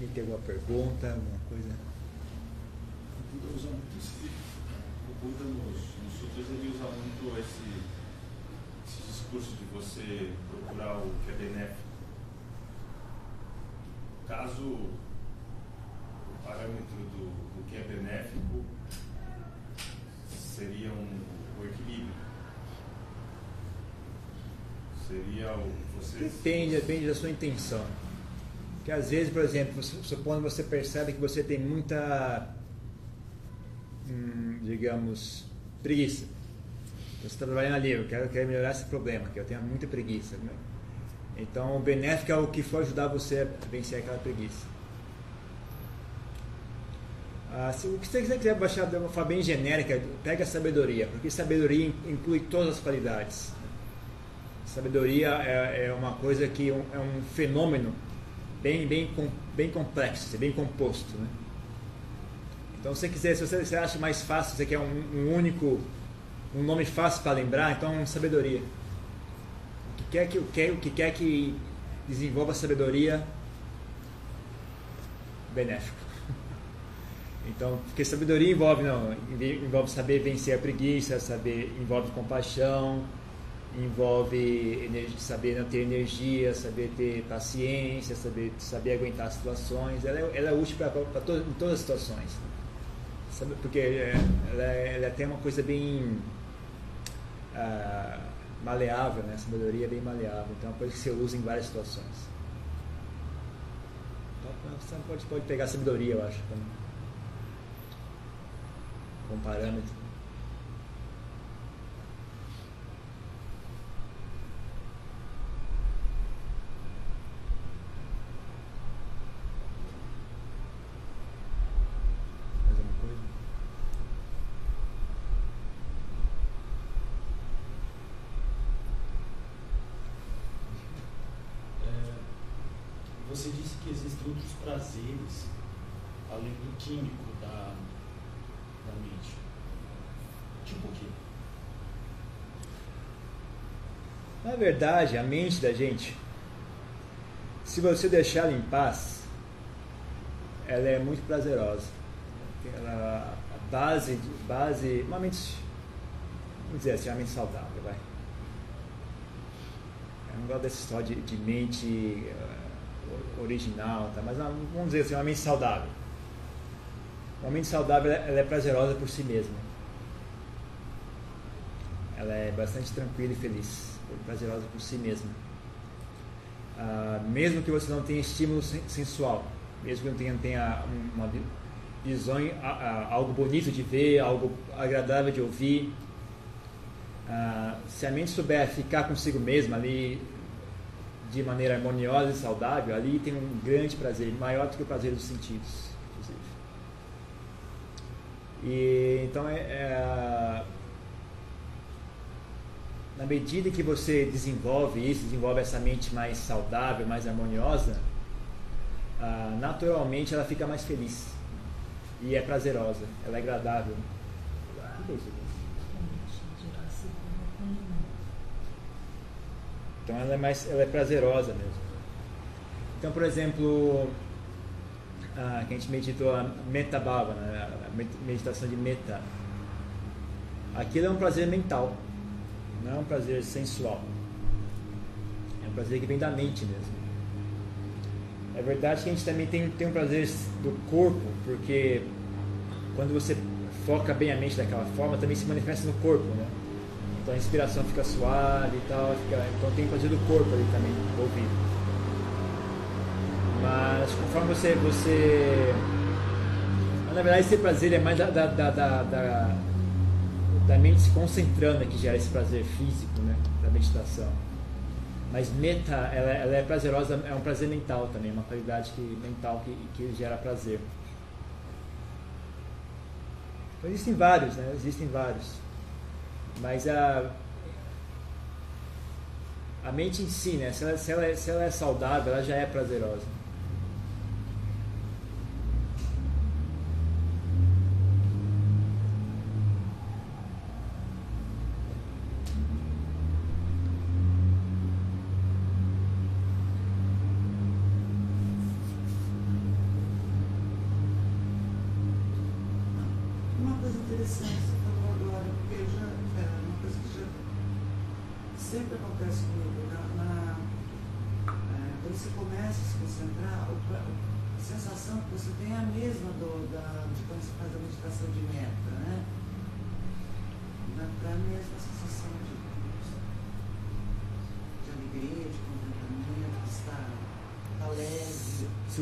E tem alguma pergunta, alguma coisa? O Buda usa muito esse. O Buda nos, nos sutras ele usa muito esse, esse discurso de você procurar o que é benéfico. Caso o parâmetro do, do que é benéfico seria um, o equilíbrio. Seria o. Você, Depende, depende da sua intenção. Porque às vezes, por exemplo, su- supondo você percebe que você tem muita, hum, digamos, preguiça. Você está trabalhando ali, eu quero, quero melhorar esse problema, que eu tenho muita preguiça. né? Então, o benéfico é o que for ajudar você a vencer aquela preguiça. Ah, se o que você quiser baixar de uma forma bem genérica, pega a sabedoria, porque sabedoria in- inclui todas as qualidades. Sabedoria é, é uma coisa que é um fenômeno bem, bem, bem complexo, bem composto. Né? Então, se você quiser, se você, você acha mais fácil, você quer um, um único, um nome fácil para lembrar, então sabedoria. O que quer que, o que, o que, quer que desenvolva sabedoria benéfico. Então, porque sabedoria envolve, não, envolve saber vencer a preguiça, saber, envolve compaixão, envolve energia, saber não ter energia, saber ter paciência, saber, saber aguentar situações. Ela é, ela é útil para to, em todas as situações. Sabe, porque é, ela, é, ela tem uma coisa bem ah, maleável, né? Sabedoria é bem maleável, então é uma coisa que você usa em várias situações. Então, você pode, pode pegar sabedoria, eu acho, como, como parâmetro. Mais alguma coisa? É, você disse que existem outros prazeres além do químico da, da mente. Tipo o quê? Na verdade, a mente da gente, se você deixar ela em paz, ela é muito prazerosa. Ela, a base, base, uma mente, vamos dizer assim, uma mente saudável, vai. Eu não gosto dessa história de, de mente eh, original, tá? mas uma- vamos dizer assim, uma mente saudável. Uma mente saudável, ela é prazerosa por si mesma. Ela é bastante tranquila e feliz, prazerosa por si mesma. Ah, mesmo que você não tenha estímulo sen- sensual, mesmo que não tenha, tenha uma vi- visão, algo bonito de ver, algo agradável de ouvir, ah, se a mente souber ficar consigo mesma ali de maneira harmoniosa e saudável, ali tem um grande prazer, maior do que o prazer dos sentidos, inclusive. E então é, é na medida que você desenvolve isso, desenvolve essa mente mais saudável, mais harmoniosa, ah, naturalmente ela fica mais feliz e é prazerosa, ela é agradável. O que é isso aqui? Então ela é mais, ela é prazerosa mesmo. Então, por exemplo, ah, que a gente meditou a metabhava, né? a med- meditação de meta. Aquilo é um prazer mental, não é um prazer sensual. É um prazer que vem da mente mesmo. É verdade que a gente também tem, tem um prazer do corpo, porque quando você foca bem a mente daquela forma, também se manifesta no corpo, né? Então a inspiração fica suave e tal, fica- então tem prazer do corpo ali também envolvido. Mas conforme você. você mas, na verdade esse prazer é mais da, da, da, da, da- mente se concentrando que gera esse prazer físico, né? Da meditação. Mas meta, ela, ela é prazerosa, é um prazer mental também, uma qualidade que, mental que, que gera prazer. Então, existem vários, né? Existem vários. Mas a, a mente em si, né? Se ela, se, ela, se ela é saudável, ela já é prazerosa.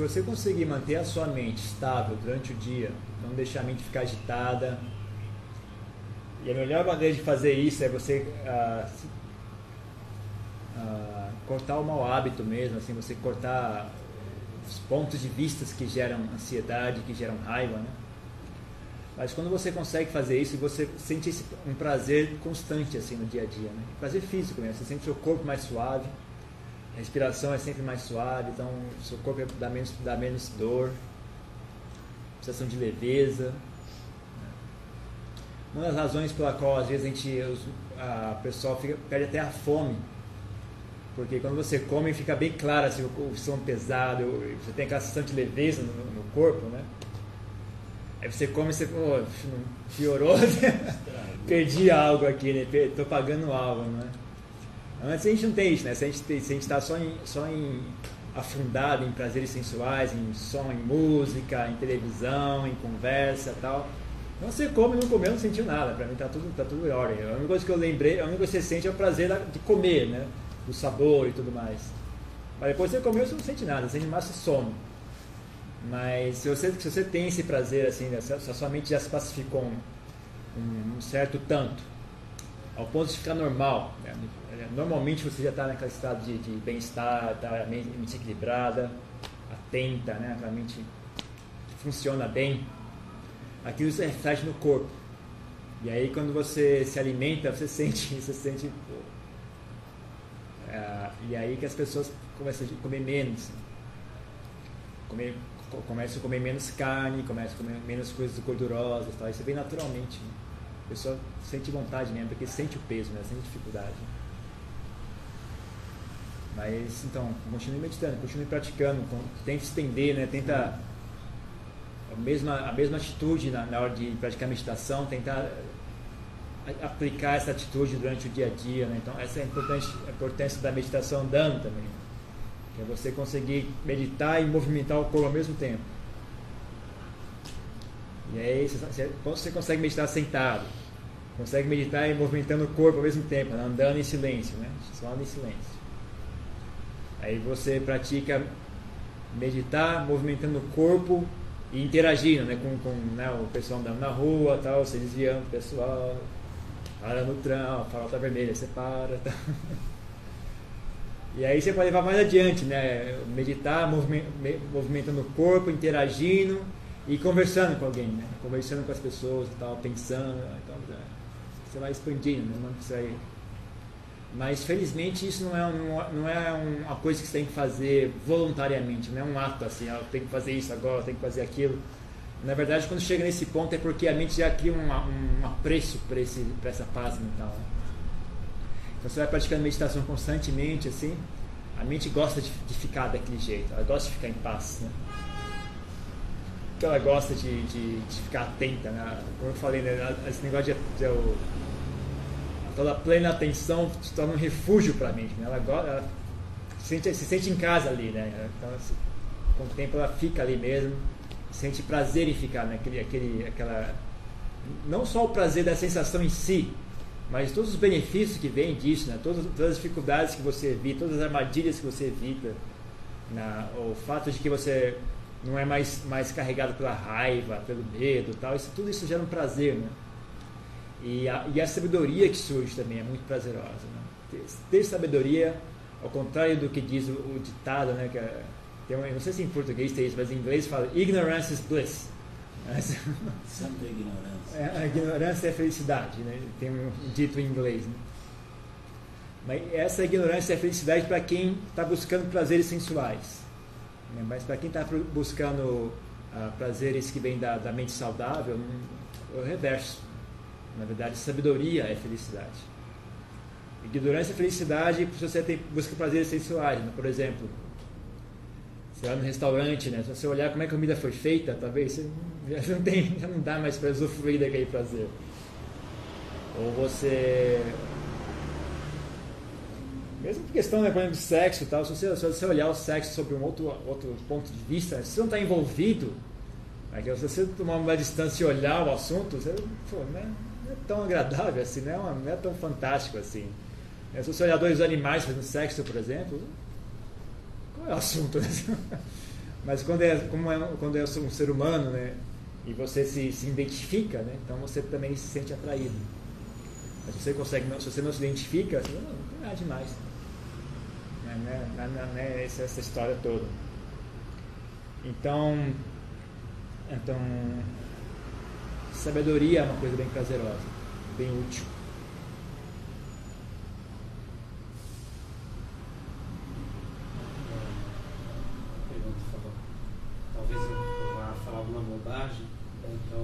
Você conseguir manter a sua mente estável durante o dia, não deixar a mente ficar agitada, e a melhor maneira de fazer isso é você ah, ah, cortar o mau hábito mesmo, assim, você cortar os pontos de vista que geram ansiedade, que geram raiva, né? Mas quando você consegue fazer isso, você sente um prazer constante assim no dia a dia, né? Prazer físico mesmo, você sente seu corpo mais suave, respiração é sempre mais suave, então o seu corpo dá menos, dá menos dor, sensação de leveza. Uma das razões pela qual às vezes a gente, a pessoa fica, perde até a fome, porque quando você come fica bem claro assim, o, o som pesado, você tem aquela sensação de leveza no, no corpo, né? Aí você come e você, pô, piorou, né? perdi algo aqui, né? Estou pagando algo, né? Antes a gente não tem isso, né? Se a gente está só em, só em afundado em prazeres sensuais, em som, em música, em televisão, em conversa tal. Então você come, não comeu, não sentiu nada. Para mim tá tudo, tá tudo. A única coisa que eu lembrei, a única coisa que você sente é o prazer de comer, né? O sabor e tudo mais. Mas depois você comeu, você não sente nada, você sente mais sono. Mas se você, se você tem esse prazer, assim, né? se a sua mente já se pacificou um, um certo tanto, ao ponto de ficar normal, né? Normalmente você já está naquele estado de, de bem-estar, tá, a mente, equilibrada, atenta, né? aquela mente funciona bem, aquilo se reflete no corpo. E aí quando você se alimenta, você sente, você sente. É, e aí que as pessoas começam a comer menos. Comer, começam a comer menos carne, começam a comer menos coisas gordurosas, tal. isso vem naturalmente. Né? A pessoa sente vontade mesmo, porque sente o peso, né? sente dificuldade. Mas, então, continue meditando, continue praticando, tente estender, né? Tenta a mesma, a mesma atitude na, na hora de praticar meditação, tentar aplicar essa atitude durante o dia a dia, né? Então, essa é a importância, a importância da meditação andando também. Que é você conseguir meditar e movimentar o corpo ao mesmo tempo. E aí você, você consegue meditar sentado, consegue meditar e movimentando o corpo ao mesmo tempo, andando em silêncio, né? Só em silêncio. Aí você pratica meditar, movimentando o corpo e interagindo né, com, com né, o pessoal andando na rua, tal, você desviando o pessoal, para no trão, farol vermelha, você para. Tá. E aí você pode levar mais adiante, né? Meditar, movimentando o corpo, interagindo e conversando com alguém, né? Conversando com as pessoas e tal, pensando. Então, você vai expandindo, né? Não precisa mas felizmente isso não é, não é uma coisa que você tem que fazer voluntariamente, não é um ato assim, ah, tenho que fazer isso agora, tenho que fazer aquilo. Na verdade, quando chega nesse ponto é porque a mente já cria um, um apreço para essa paz mental. Né? Então você vai praticando meditação constantemente, assim, a mente gosta de, de, ficar daquele jeito, ela gosta de ficar em paz. Né? Então ela gosta de, de, de ficar atenta, né? Como eu falei, né? esse negócio de, de eu, toda plena atenção se torna um refúgio para a mente. Né? Ela, ela se, sente, se sente em casa ali, né? Então, com o tempo ela fica ali mesmo, sente prazer em ficar naquele, né? aquele, aquela, não só o prazer da sensação em si, mas todos os benefícios que vêm disso, né? todas, todas as dificuldades que você evita, todas as armadilhas que você evita, na, o fato de que você não é mais, mais carregado pela raiva, pelo medo, tal, isso, tudo isso gera um prazer, né? E a, e a sabedoria que surge também é muito prazerosa. Né? Ter, ter, sabedoria, ao contrário do que diz o, o ditado, né? Que é, tem uma, não sei se em português tem isso, mas em inglês fala ignorance is bliss. Santa ignorância. É, a ignorância é felicidade, né? Tem um dito em inglês. Né? Mas essa ignorância é felicidade para quem está buscando prazeres sensuais. Né? Mas para quem está buscando ah, prazeres que vêm da, da mente saudável, é o reverso. Na verdade, sabedoria é felicidade. Ignorância é felicidade se você tem, busca prazeres sensuais. Né? Por exemplo, você vai no restaurante, né? se você olhar como é que a comida foi feita, talvez você já não, tem, já não dá mais para usufruir daquele prazer. Ou você. Mesmo por questão né, por exemplo, de sexo e tal, se você, se você olhar o sexo sob um outro, outro ponto de vista, se você não está envolvido, é se você tomar uma distância e olhar o assunto, você, pô, não, é, tão agradável assim, não é, uma, não é tão fantástico assim. É, se você olhar dois animais fazendo sexo, por exemplo, qual é o assunto? Né? Mas quando é, como é, quando é um ser humano, né, e você se, se identifica, né, então você também se sente atraído. Mas você consegue, se você não se identifica, você, não, não tem nada demais. Não é, não não é essa, essa história toda. Então, então, sabedoria é uma coisa bem prazerosa, bem útil.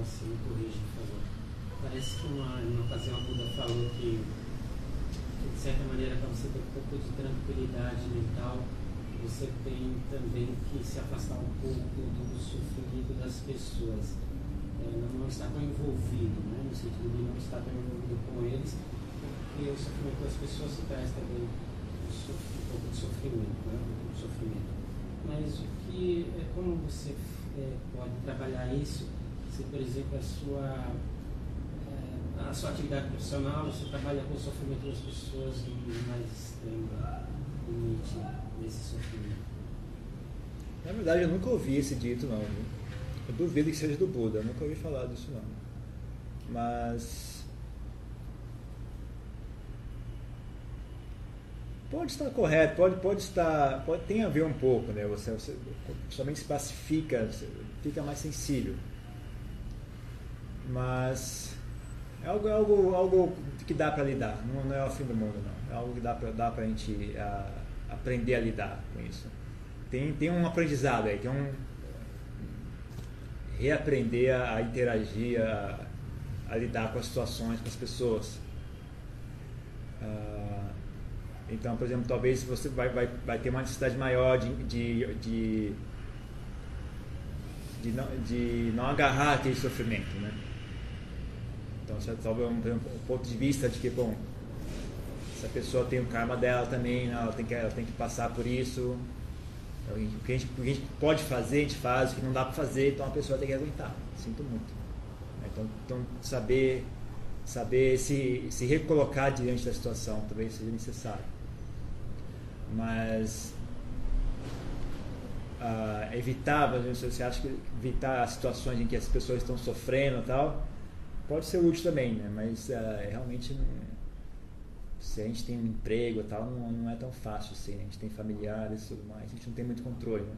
você me corrija, por favor. Parece que uma, em uma ocasião a Buda falou que, que de certa maneira, para você ter um pouco de tranquilidade mental, você tem também que se afastar um pouco do sofrimento das pessoas. É, não, está tão envolvido, né? no sentido de não estar tão envolvido com eles, porque o sofrimento das pessoas se traz também um, pouco de sofrimento, né? um de sofrimento. Mas o que, é, como você é, pode trabalhar isso se, por exemplo, a sua, eh, a sua atividade profissional, você trabalha com o sofrimento das pessoas e mais extremo limite desse sofrimento. Na verdade, eu nunca ouvi esse dito, não. Viu? Eu duvido que seja do Buda, nunca ouvi falar disso, não. Mas. Pode estar correto, pode, pode estar. Pode, tem a ver um pouco, né? Você, você somente se pacifica, fica mais sensível. Mas é algo, é algo, algo que dá para lidar, não, não, é o fim do mundo, não. É algo que dá para dá a gente a, aprender a lidar com isso. Tem, tem um aprendizado aí, tem um. Reaprender a, a interagir, a, a, lidar com as situações, com as pessoas. Uh, então, por exemplo, talvez você vai, vai, vai ter uma necessidade maior de, de, de, de, não, de não agarrar aquele sofrimento, né? Então, você talvez um, um ponto de vista de que, bom, essa pessoa tem o karma dela também, né? ela tem que, ela tem que passar por isso. O que, a gente, o que a gente pode fazer, a gente faz, o que não dá para fazer, então a pessoa tem que aguentar. Sinto muito. Então, então saber, saber se, se recolocar diante da situação talvez seja necessário. Mas uh, evitar, você acha que evitar as situações em que as pessoas estão sofrendo e tal, pode ser útil também, né? Mas uh, realmente se a gente tem um emprego e tal, não, não é tão fácil assim. Né? A gente tem familiares e tudo mais, a gente não tem muito controle. Né?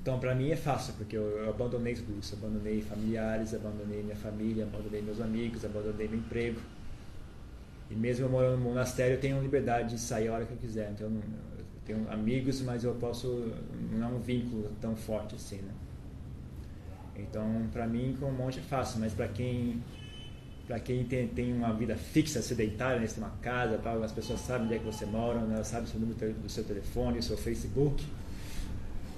Então, para mim é fácil, porque eu, eu, abandonei tudo isso. Abandonei familiares, abandonei minha família, abandonei meus amigos, abandonei meu emprego. E mesmo eu morando no monastério, eu tenho liberdade de sair a hora que eu quiser. Então, eu tenho amigos, mas eu posso. Não é um vínculo tão forte assim, né? Então, para mim, com um monte é fácil, mas para quem para quem tem, tem uma vida fixa, sedentária, né, tem uma casa, tal, as pessoas sabem onde é que você mora, né, sabem o número do seu telefone, o seu Facebook.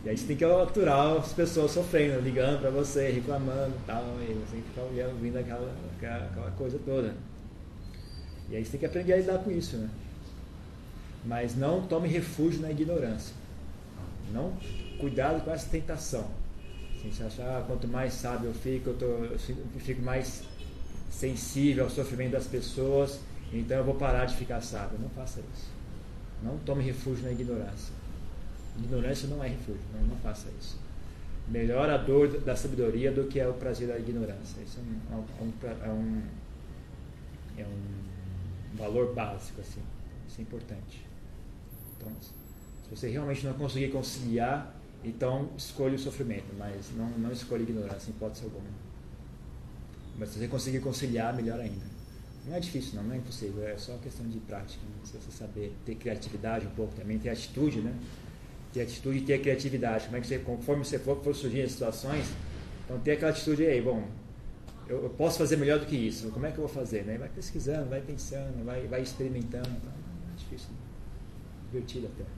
E aí você tem que aturar as pessoas sofrendo, ligando para você, reclamando tal, e você tem que ficar ouvindo aquela, aquela coisa toda. E aí você tem que aprender a lidar com isso, né? Mas não tome refúgio na ignorância. Não cuidado com essa tentação. Assim, você acha, ah, quanto mais sábio eu fico, eu, tô, eu fico mais sensível ao sofrimento das pessoas, então eu vou parar de ficar sábio. Não faça isso. Não tome refúgio na ignorância. Ignorância não é refúgio, não, não faça isso. Melhor a dor da sabedoria do que é o prazer da ignorância. Isso é um, é um, é um valor básico, assim. Isso é importante. Então, se você realmente não conseguir conciliar Então, escolha o sofrimento, mas não, não escolha ignorância em hipótese alguma. Mas se você conseguir conciliar, melhor ainda. Não é difícil, não, não é impossível, é só questão de prática. Né? Se você saber ter criatividade um pouco também, ter atitude, né? Ter atitude e ter criatividade. Como é que você, conforme você for, for surgir as situações, então ter aquela atitude aí, bom, eu, eu, posso fazer melhor do que isso, como é que eu vou fazer? Né? Vai pesquisando, vai pensando, vai, vai experimentando. Então, não é difícil, né? divertido até.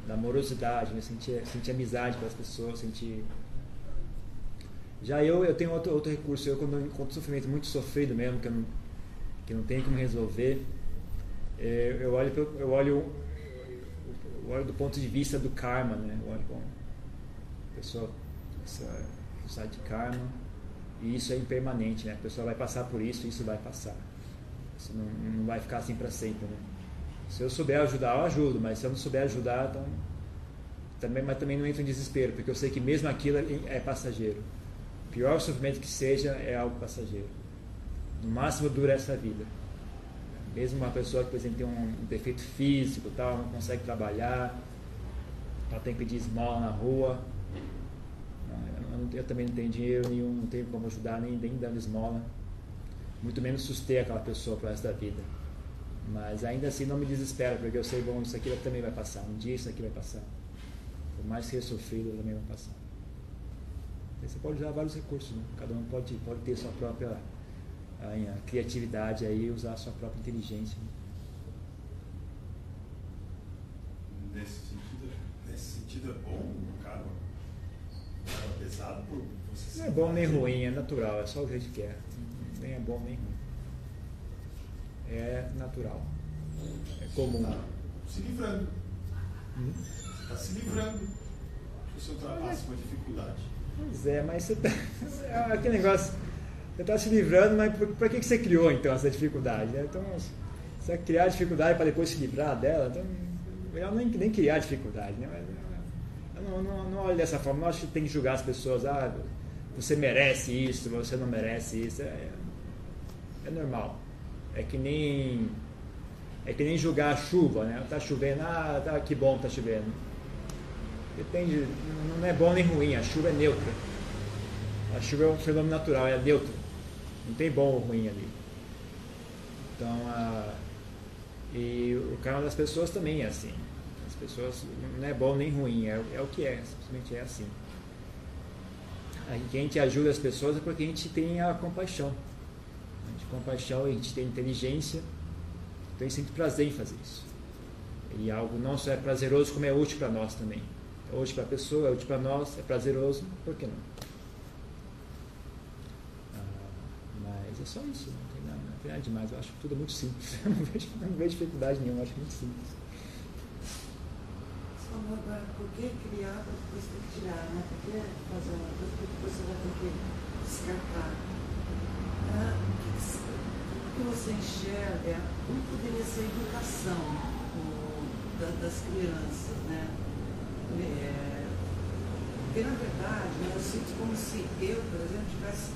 da amorosidade, né? sentir, sentir amizade pelas pessoas, sentir. Já eu, eu tenho outro, outro recurso, eu quando encontro sofrimento muito sofrido mesmo, que eu não, que não tenho como resolver, é, eu, olho, eu, olho, eu olho do ponto de vista do karma, né? Eu olho, bom, a pessoa, essa, de karma, e isso é impermanente, né? A pessoa vai passar por isso isso vai passar. Isso não, não vai ficar assim para sempre, né? Se eu souber ajudar, eu ajudo, mas se eu não souber ajudar, então também, mas também não entro em desespero, porque eu sei que mesmo aquilo é, é passageiro. O pior sofrimento que seja é algo passageiro. No máximo dura essa vida. Mesmo uma pessoa que, por exemplo, tem um, defeito físico, tal, não consegue trabalhar, ela tem que pedir esmola na rua, eu também não tenho dinheiro nenhum, não tenho como ajudar nem, nem dando esmola, muito menos suster aquela pessoa para o resto da vida. Mas ainda assim não me desespero, porque eu sei, bom, isso aqui também vai passar, um dia isso aqui vai passar. Por mais que seja sofrido, também vai passar. você pode usar vários recursos, né? cada um pode, pode ter sua própria a, a criatividade aí, usar a sua própria inteligência. Né? Nesse sentido, nesse sentido é bom, cara, pesado por você Não é bom nem ruim, é natural, é só o jeito que é. Nem é bom nem ruim. É natural. É comum. Tá se livrando. Hum? Você está se livrando. Você ultrapassa uma dificuldade. Pois é, mas você tá. É aquele negócio. Você está se livrando, mas para que você criou então essa dificuldade? Né? Então, você criar dificuldade para depois se livrar dela, então melhor nem, nem criar dificuldade, né? Mas, não, não, não olhe dessa forma. Não acho que tem que julgar as pessoas. Ah, você merece isso, você não merece isso. É, é normal. É que nem é que nem julgar a chuva, né? Tá chovendo, ah, tá, que bom tá chovendo. Depende, não é bom nem ruim, a chuva é neutra. A chuva é um fenômeno natural, é neutra. Não tem bom ou ruim ali. Então, a, e o canal das pessoas também é assim pessoas não é bom nem ruim, é, é o que é, simplesmente é assim. A gente ajuda as pessoas é porque a gente tem a compaixão. Compaixão, a gente tem inteligência, então a gente sente prazer em fazer isso. E algo não só é prazeroso, como é útil para nós também. É útil para a pessoa, é útil para nós, é prazeroso, por que não? Ah, mas é só isso, não tem nada, não tem nada demais. Eu acho que tudo é muito simples. Eu não vejo, não vejo dificuldade nenhuma, eu acho muito simples agora, por que criar para depois ter que tirar, né? Por que fazer uma coisa que você vai ter que descartar? Ah, que, você enxerga? Como poderia ser a educação o, da, das crianças, né? É, porque, na verdade, né, eu sinto como se eu, por exemplo, tivesse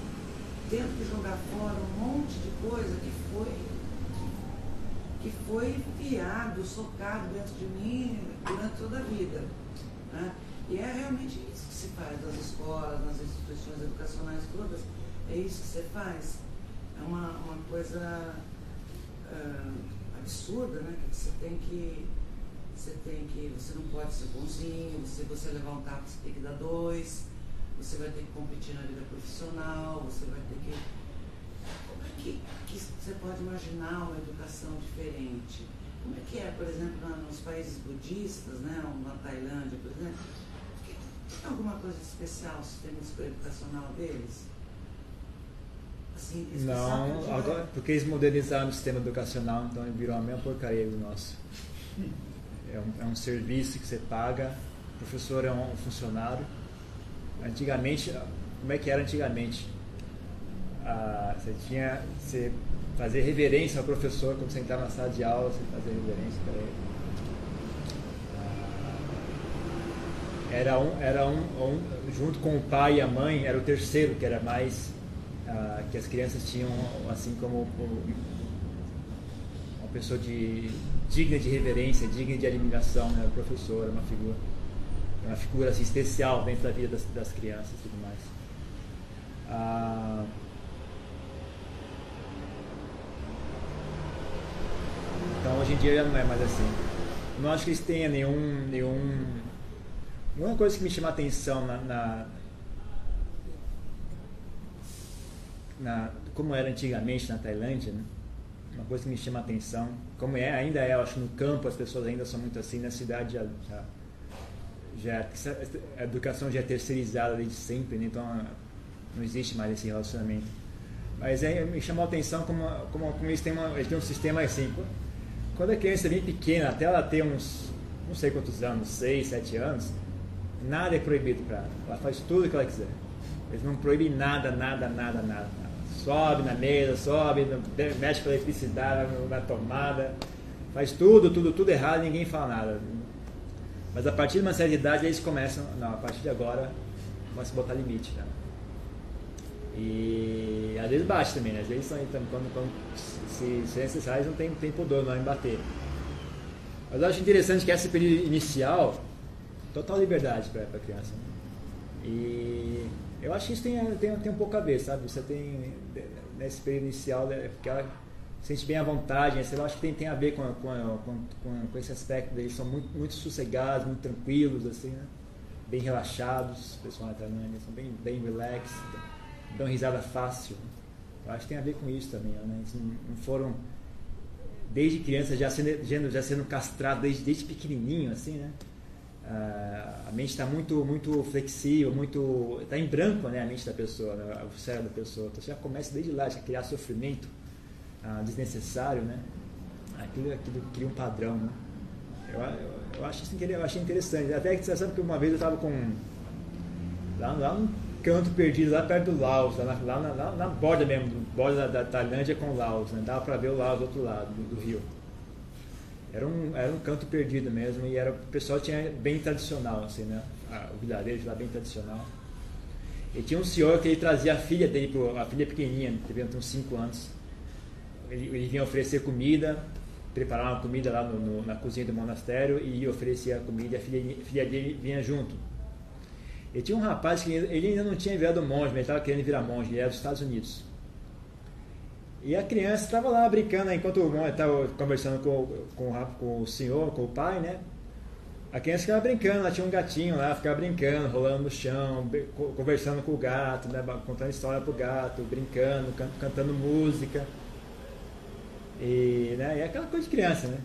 tendo que jogar fora um monte de coisa que foi que foi enfiado, socado dentro de mim durante toda a vida. Né? E é realmente isso que se faz nas escolas, nas instituições educacionais todas, é isso que você faz. É uma, uma coisa uh, absurda, né? Que você tem que. Você tem que. Você não pode ser bonzinho, se você levar um tapa, você tem que dar dois. você vai ter que competir na vida profissional, você vai ter que. Como é que, que você pode imaginar uma educação diferente? Como é que é, por exemplo, nos países budistas, né, na Tailândia, por exemplo? Tem alguma coisa especial o sistema educacional deles? Assim, não, agora, porque eles modernizaram o sistema educacional, então ele virou a mesma porcaria do nosso. É um, é um serviço que você paga, o professor é um funcionário. Antigamente, como é que era antigamente? Ah, você tinha, você fazer reverência ao professor quando você entrar na sala de aula, você fazer reverência para ele. Ah, era um, era um, um, junto com o pai e a mãe, era o terceiro que era mais ah, que as crianças tinham assim como uma pessoa de digna de reverência, digna de admiração, né? o professor, uma figura, uma figura assim, especial dentro da vida das, das crianças e tudo mais. Ah, então hoje em dia já não é mais assim. Não acho que eles tenham nenhum, nenhum uma coisa que me chama atenção na, na na, como era antigamente na Tailândia, né? uma coisa que me chama a atenção, como é, ainda é, eu acho no campo as pessoas ainda são muito assim, na cidade já, já, já a educação já é terceirizada desde sempre, né? então não existe mais esse relacionamento. Mas é, me chamou a atenção como, como, como eles, têm uma, eles têm um sistema assim, quando a criança é bem pequena, até ela ter uns, não sei quantos anos, 6, 7 anos, nada é proibido para ela, ela faz tudo o que ela quiser. Eles não proíbem nada, nada, nada, nada sobe na mesa, sobe, mexe com a eletricidade na tomada, faz tudo, tudo, tudo errado, ninguém fala nada. Mas a partir de uma certa idade eles começam, não, a partir de agora começa a botar limite. Né? E às vezes bate também, né? às vezes então, quando, quando se, se é necessário não tem, tem pudor não em bater. Mas eu acho interessante que esse período inicial, total liberdade para a criança. Né? E eu acho que isso tem, tem, tem um pouco a ver, sabe? Você tem, nesse período inicial, né, porque ela se sente bem à vontade, né? eu acho que tem, tem a ver com, com, com, com, esse aspecto deles, são muito, muito sossegados, muito tranquilos, assim, né? Bem relaxados, o pessoal da Tailândia, são bem, bem relax, dão risada fácil. Eu acho que tem a ver com isso também, né? Eles não, não foram, desde criança, já sendo, já sendo castrados desde, desde pequenininho, assim, né? A mente está muito muito flexível, muito está em branco, né, a mente da pessoa, né, o cérebro da pessoa. Então você já começa desde lá, já criar sofrimento ah, desnecessário, né? Aquilo, aquilo cria um padrão, né? Eu, eu, eu acho isso eu achei interessante. Até que você sabe que uma vez eu estava com lá, lá num canto perdido, lá perto do Laos, lá na, lá na, na borda mesmo, borda da, da Tailândia com o Laos, né? Dava para ver o Laos do outro lado do, do rio. Era um, era um canto perdido mesmo e era, o pessoal tinha bem tradicional, assim, né? o vilarejo lá bem tradicional. E tinha um senhor que ele trazia a filha dele, pro, a filha pequenininha, devia ter uns 5 anos. Ele, ele, vinha oferecer comida, preparar uma comida lá no, no, na cozinha do monastério e oferecia a comida e a filha, a filha dele vinha junto. E tinha um rapaz que ele ainda não tinha virado monge, mas ele estava querendo virar monge, ele era dos Estados Unidos. E a criança estava lá brincando, enquanto o irmão estava conversando com, com, com, o senhor, com o pai, né? A criança ficava brincando, ela tinha um gatinho lá, ficava brincando, rolando no chão, conversando com o gato, né? contando história pro gato, brincando, can, cantando música. E, né? e é aquela coisa de criança, né?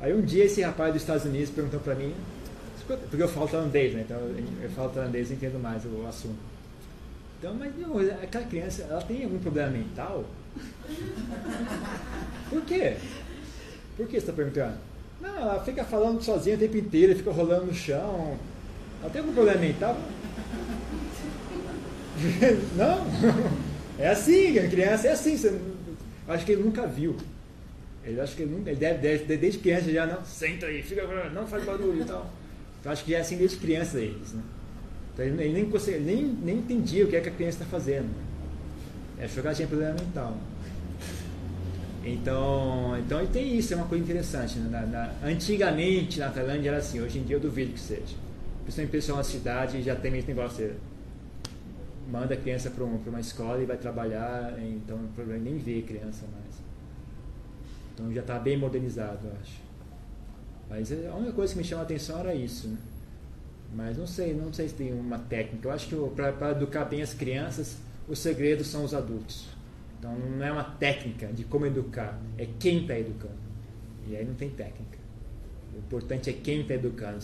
Aí um dia esse rapaz dos Estados Unidos perguntou para mim, porque eu falo tailandês, né? Então eu falo tailandês e entendo mais o assunto. Então, mas meu, aquela criança, ela tem algum problema mental? Por quê? Por que você está perguntando? Não, ela fica falando sozinha o tempo inteiro, fica rolando no chão. Ela tem algum problema mental? Não? É assim, a criança é assim. Você, acho que ele nunca viu. Ele acho que ele, nunca, ele deve, deve, desde criança já não, senta aí, fica, não faz barulho e tal. Então acho que é assim desde criança eles, né? Então ele, ele nem, ele nem, nem entendia o que é que a criança está fazendo. É ela tinha problema mental. Então, então tem isso, é uma coisa interessante. Né? Na, na, antigamente na Tailândia era assim, hoje em dia eu duvido que seja. Principalmente pessoal na cidade já tem esse negócio manda a criança para uma, uma escola e vai trabalhar, então o problema é nem ver criança mais. Então já está bem modernizado, eu acho. Mas é, a única coisa que me chama a atenção era isso. Né? Mas não sei, não sei se tem uma técnica. Eu acho que para educar bem as crianças, os segredos são os adultos. Então não é uma técnica de como educar, é quem está educando. E aí não tem técnica. O importante é quem está educando.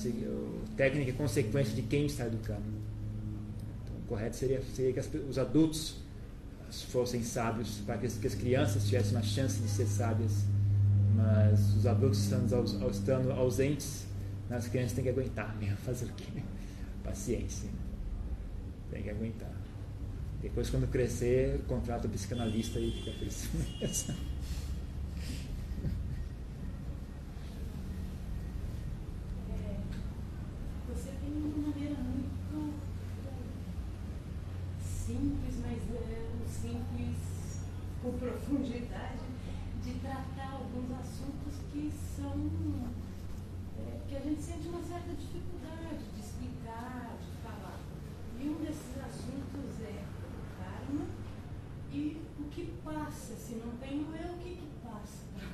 técnica é consequência de quem está educando. Então, o correto seria, seria que as, os adultos fossem sábios, para que, que, as crianças tivessem uma chance de ser sábias. Mas os adultos estando, estando ausentes, as crianças têm que aguentar mesmo. Fazer o quê? Paciência. Tem que aguentar. Depois, quando crescer, contrata o psicanalista e fica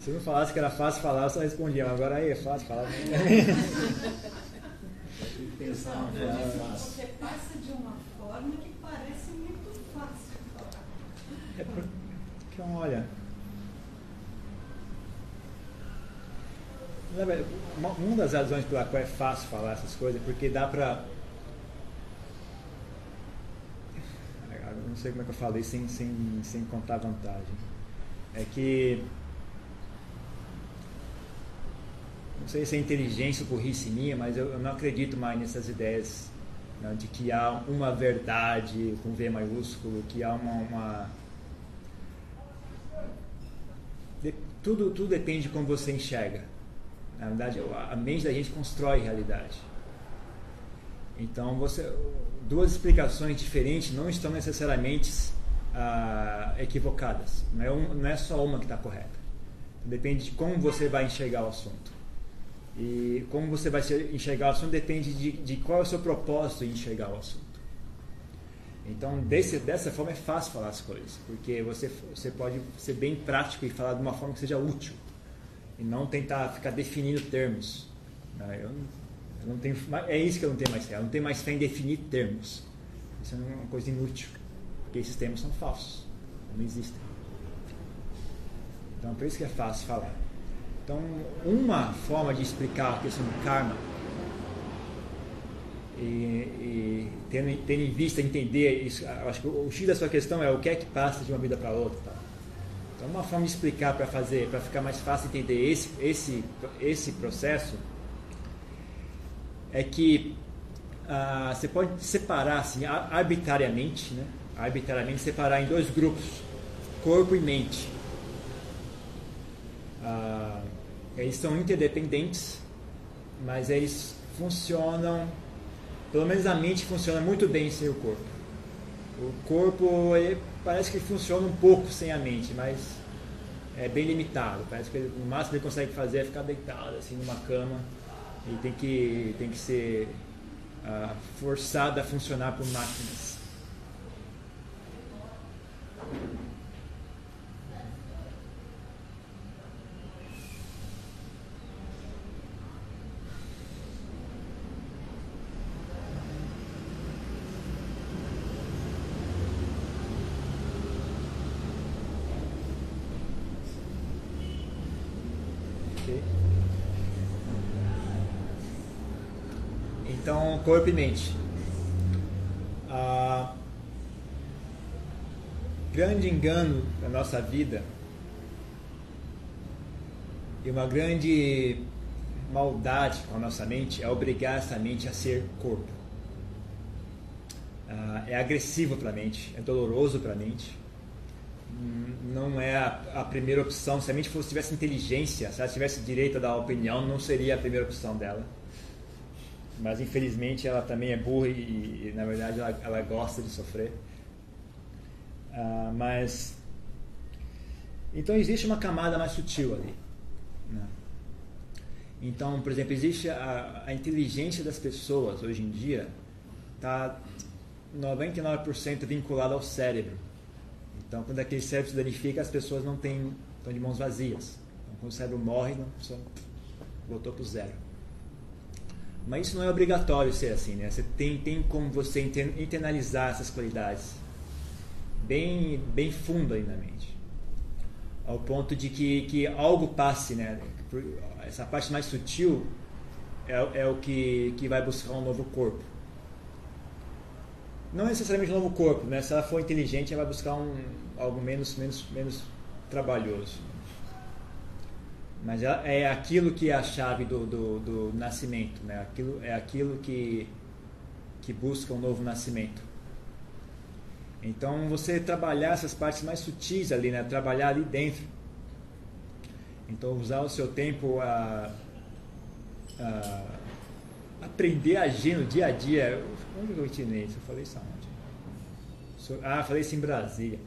Se eu não falasse que era fácil falar, eu só respondia. Agora aí é fácil falar. Pensar Você passa de uma forma que parece muito fácil falar. É então, olha. Uma das razões pela qual é fácil falar essas coisas é porque dá pra. Eu não sei como é que eu falei sem, sem, sem contar vantagem. É que. Não sei se é inteligência ou burrice minha, mas eu, eu não acredito mais nessas ideias né, de que há uma verdade com V maiúsculo, que há uma, uma tudo, tudo depende de como você enxerga. Na verdade, a mente da gente constrói realidade. Então, você, duas explicações diferentes não estão necessariamente ah, equivocadas. Não é, um, não é só uma que está correta. Depende de como você vai enxergar o assunto. E como você vai enxergar o assunto depende de, de qual é o seu propósito em enxergar o assunto. Então, desse, dessa forma é fácil falar as coisas, porque você, você pode ser bem prático e falar de uma forma que seja útil, e não tentar ficar definindo termos. Né? Eu, eu não tenho, é isso que eu não tenho mais fé, eu não tenho mais fé em definir termos. Isso é uma coisa inútil, porque esses termos são falsos, não existem. Então, por isso que é fácil falar. Então, uma forma de explicar a questão do karma e, e tendo, tendo, em vista entender isso, acho que o X da sua questão é o que é que passa de uma vida para outra. Tá? Então, uma forma de explicar para fazer, para ficar mais fácil entender esse, esse, esse processo é que ah, você pode separar assim, arbitrariamente, né? arbitrariamente separar em dois grupos, corpo e mente. Ah, eles são interdependentes, mas eles funcionam pelo menos a mente funciona muito bem sem o corpo. O corpo parece que funciona um pouco sem a mente, mas é bem limitado. Parece que ele, o máximo que ele consegue fazer é ficar deitado assim numa cama e tem que, tem que ser uh, forçado a funcionar por máquinas. Corpo e mente. Ah, grande engano da nossa vida e uma grande maldade com a nossa mente é obrigar essa mente a ser corpo. Ah, é agressivo para a mente, é doloroso para a mente. Não é a, a, primeira opção. Se a mente fosse, tivesse inteligência, se ela tivesse direito a dar opinião, não seria a primeira opção dela mas infelizmente ela também é burra e, e na verdade ela, ela, gosta de sofrer. Ah, mas então existe uma camada mais sutil ali. Né? Então, por exemplo, existe a, a inteligência das pessoas hoje em dia está 99% vinculada ao cérebro. Então, quando aquele cérebro se danifica, as pessoas não têm, estão de mãos vazias. Então, quando o cérebro morre, não, só voltou para o zero. Mas isso não é obrigatório ser assim, né? Você tem, tem como você internalizar essas qualidades bem, bem fundo aí na mente. Ao ponto de que, que algo passe, né? Essa parte mais sutil é, é o que, que vai buscar um novo corpo. Não necessariamente um novo corpo, né? Se ela for inteligente, ela vai buscar um, algo menos, menos, menos trabalhoso. Mas é, aquilo que é a chave do, do, do nascimento, né? Aquilo, é aquilo que, que busca um novo nascimento. Então, você trabalhar essas partes mais sutis ali, né? Trabalhar ali dentro. Então, usar o seu tempo a, a aprender a agir no dia a dia. Onde eu ensinei isso? Eu falei isso aonde? Ah, falei isso em Brasília.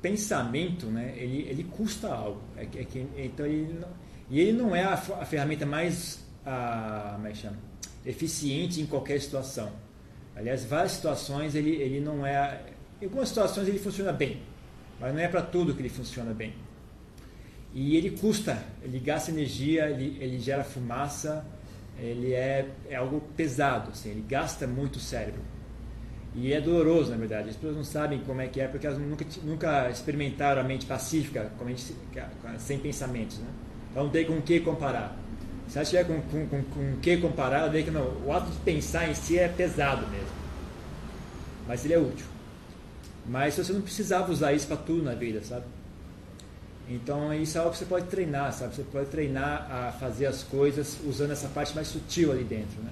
Pensamento, né? Ele, ele custa algo. É, é que, então, ele não, e ele não é a, a ferramenta mais a, é eficiente em qualquer situação Aliás, várias situações ele, ele não é. Em algumas situações ele funciona bem, mas não é para tudo que ele funciona bem. E ele custa, ele gasta energia, ele, ele gera fumaça, ele é, é algo pesado, assim, ele gasta muito o cérebro. E é doloroso, na verdade. As pessoas não sabem como é que é, porque elas nunca, nunca experimentaram a mente pacífica, a mente, sem pensamentos. Né? Então não tem com o que comparar. Se ela tiver com, com, com, com o que comparar, vê que não, o ato de pensar em si é pesado mesmo. Mas ele é útil. Mas você não precisava usar isso para tudo na vida, sabe? Então isso é algo que você pode treinar, sabe? Você pode treinar a fazer as coisas usando essa parte mais sutil ali dentro, né?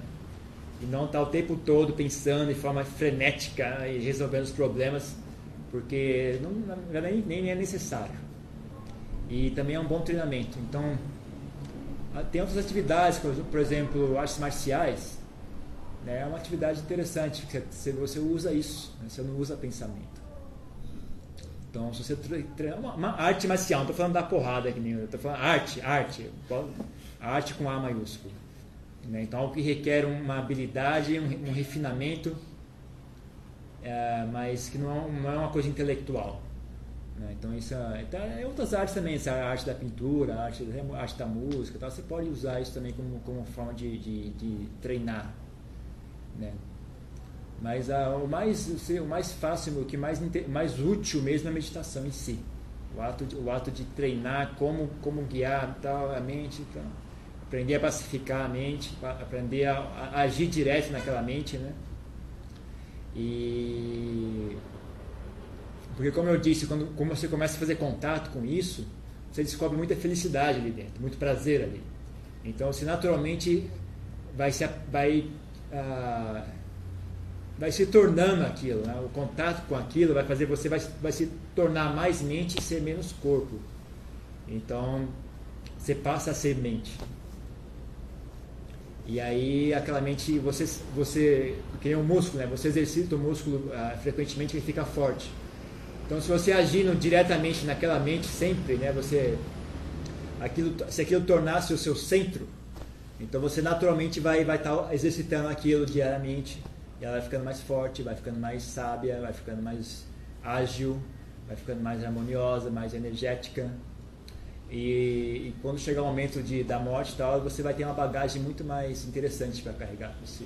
E não estar tá o tempo todo pensando de forma frenética e resolvendo os problemas, porque não, nem, nem é necessário. E também é um bom treinamento. Então, tem outras atividades, por exemplo, artes marciais. Né? É uma atividade interessante, porque você usa isso, né? você não usa pensamento. Então, se você treina uma, uma arte marcial, não estou falando da porrada aqui nem eu estou falando arte, arte, arte com A maiúsculo. Né? Então, algo que requer uma habilidade, um, um refinamento, é, mas que não é, não é uma coisa intelectual. Né? Então, isso é, então, é outras artes também, essa arte da pintura, a arte, a arte da música, tal, você pode usar isso também como, como forma de, de, de treinar. Né? Mas a, o, mais, o mais fácil, o que mais, mais útil mesmo é a meditação em si. O ato de, o ato de treinar como, como guiar tal, a mente, tal. Aprender a pacificar a mente, aprender a, a agir direto naquela mente. Né? E porque, como eu disse, quando, quando você começa a fazer contato com isso, você descobre muita felicidade ali dentro, muito prazer ali. Então, você naturalmente vai se, vai, ah, vai se tornando aquilo. Né? O contato com aquilo vai fazer você vai, vai se tornar mais mente e ser menos corpo. Então, você passa a ser mente. E aí, aquela mente, você, você que nem um músculo, né? você exercita o músculo ah, frequentemente, ele fica forte. Então, se você agindo diretamente naquela mente sempre, né, você aquilo, se aquilo tornasse o seu centro, então você naturalmente vai vai estar tá exercitando aquilo diariamente, e ela vai ficando mais forte, vai ficando mais sábia, vai ficando mais ágil, vai ficando mais harmoniosa, mais energética. E, e quando chegar o momento de, da morte tal, você vai ter uma bagagem muito mais interessante para carregar por si.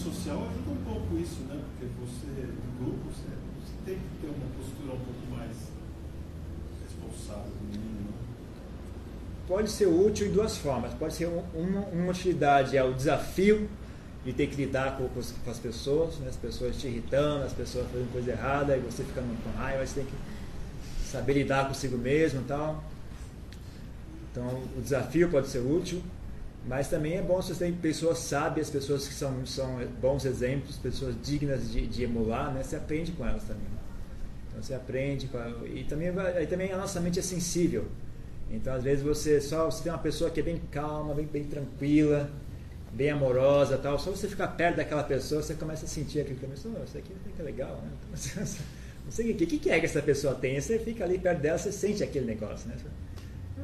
social ajuda um pouco isso, né? Porque você, no grupo, você, você tem que ter uma postura um pouco mais responsável, mínimo. Né? Pode ser útil de duas formas. Pode ser uma, uma utilidade, é o desafio de ter que lidar com, com as pessoas, né? as pessoas te irritando, as pessoas fazendo coisa errada, e você ficando com raiva, você tem que saber lidar consigo mesmo e tal. Então, o desafio pode ser útil. Mas também é bom se você tem pessoas sábias, pessoas que são, são bons exemplos, pessoas dignas de, de emular, né? Você aprende com elas também. Então você aprende, com, e também, aí também a nossa mente é sensível. Então, às vezes, você só você tem uma pessoa que é bem calma, bem, bem tranquila, bem amorosa tal. Só você ficar perto daquela pessoa, você começa a sentir aquele começo, oh, isso aqui que é legal, né? Não sei o que, que, é que essa pessoa tem. Você fica ali perto dela, você sente aquele negócio, né?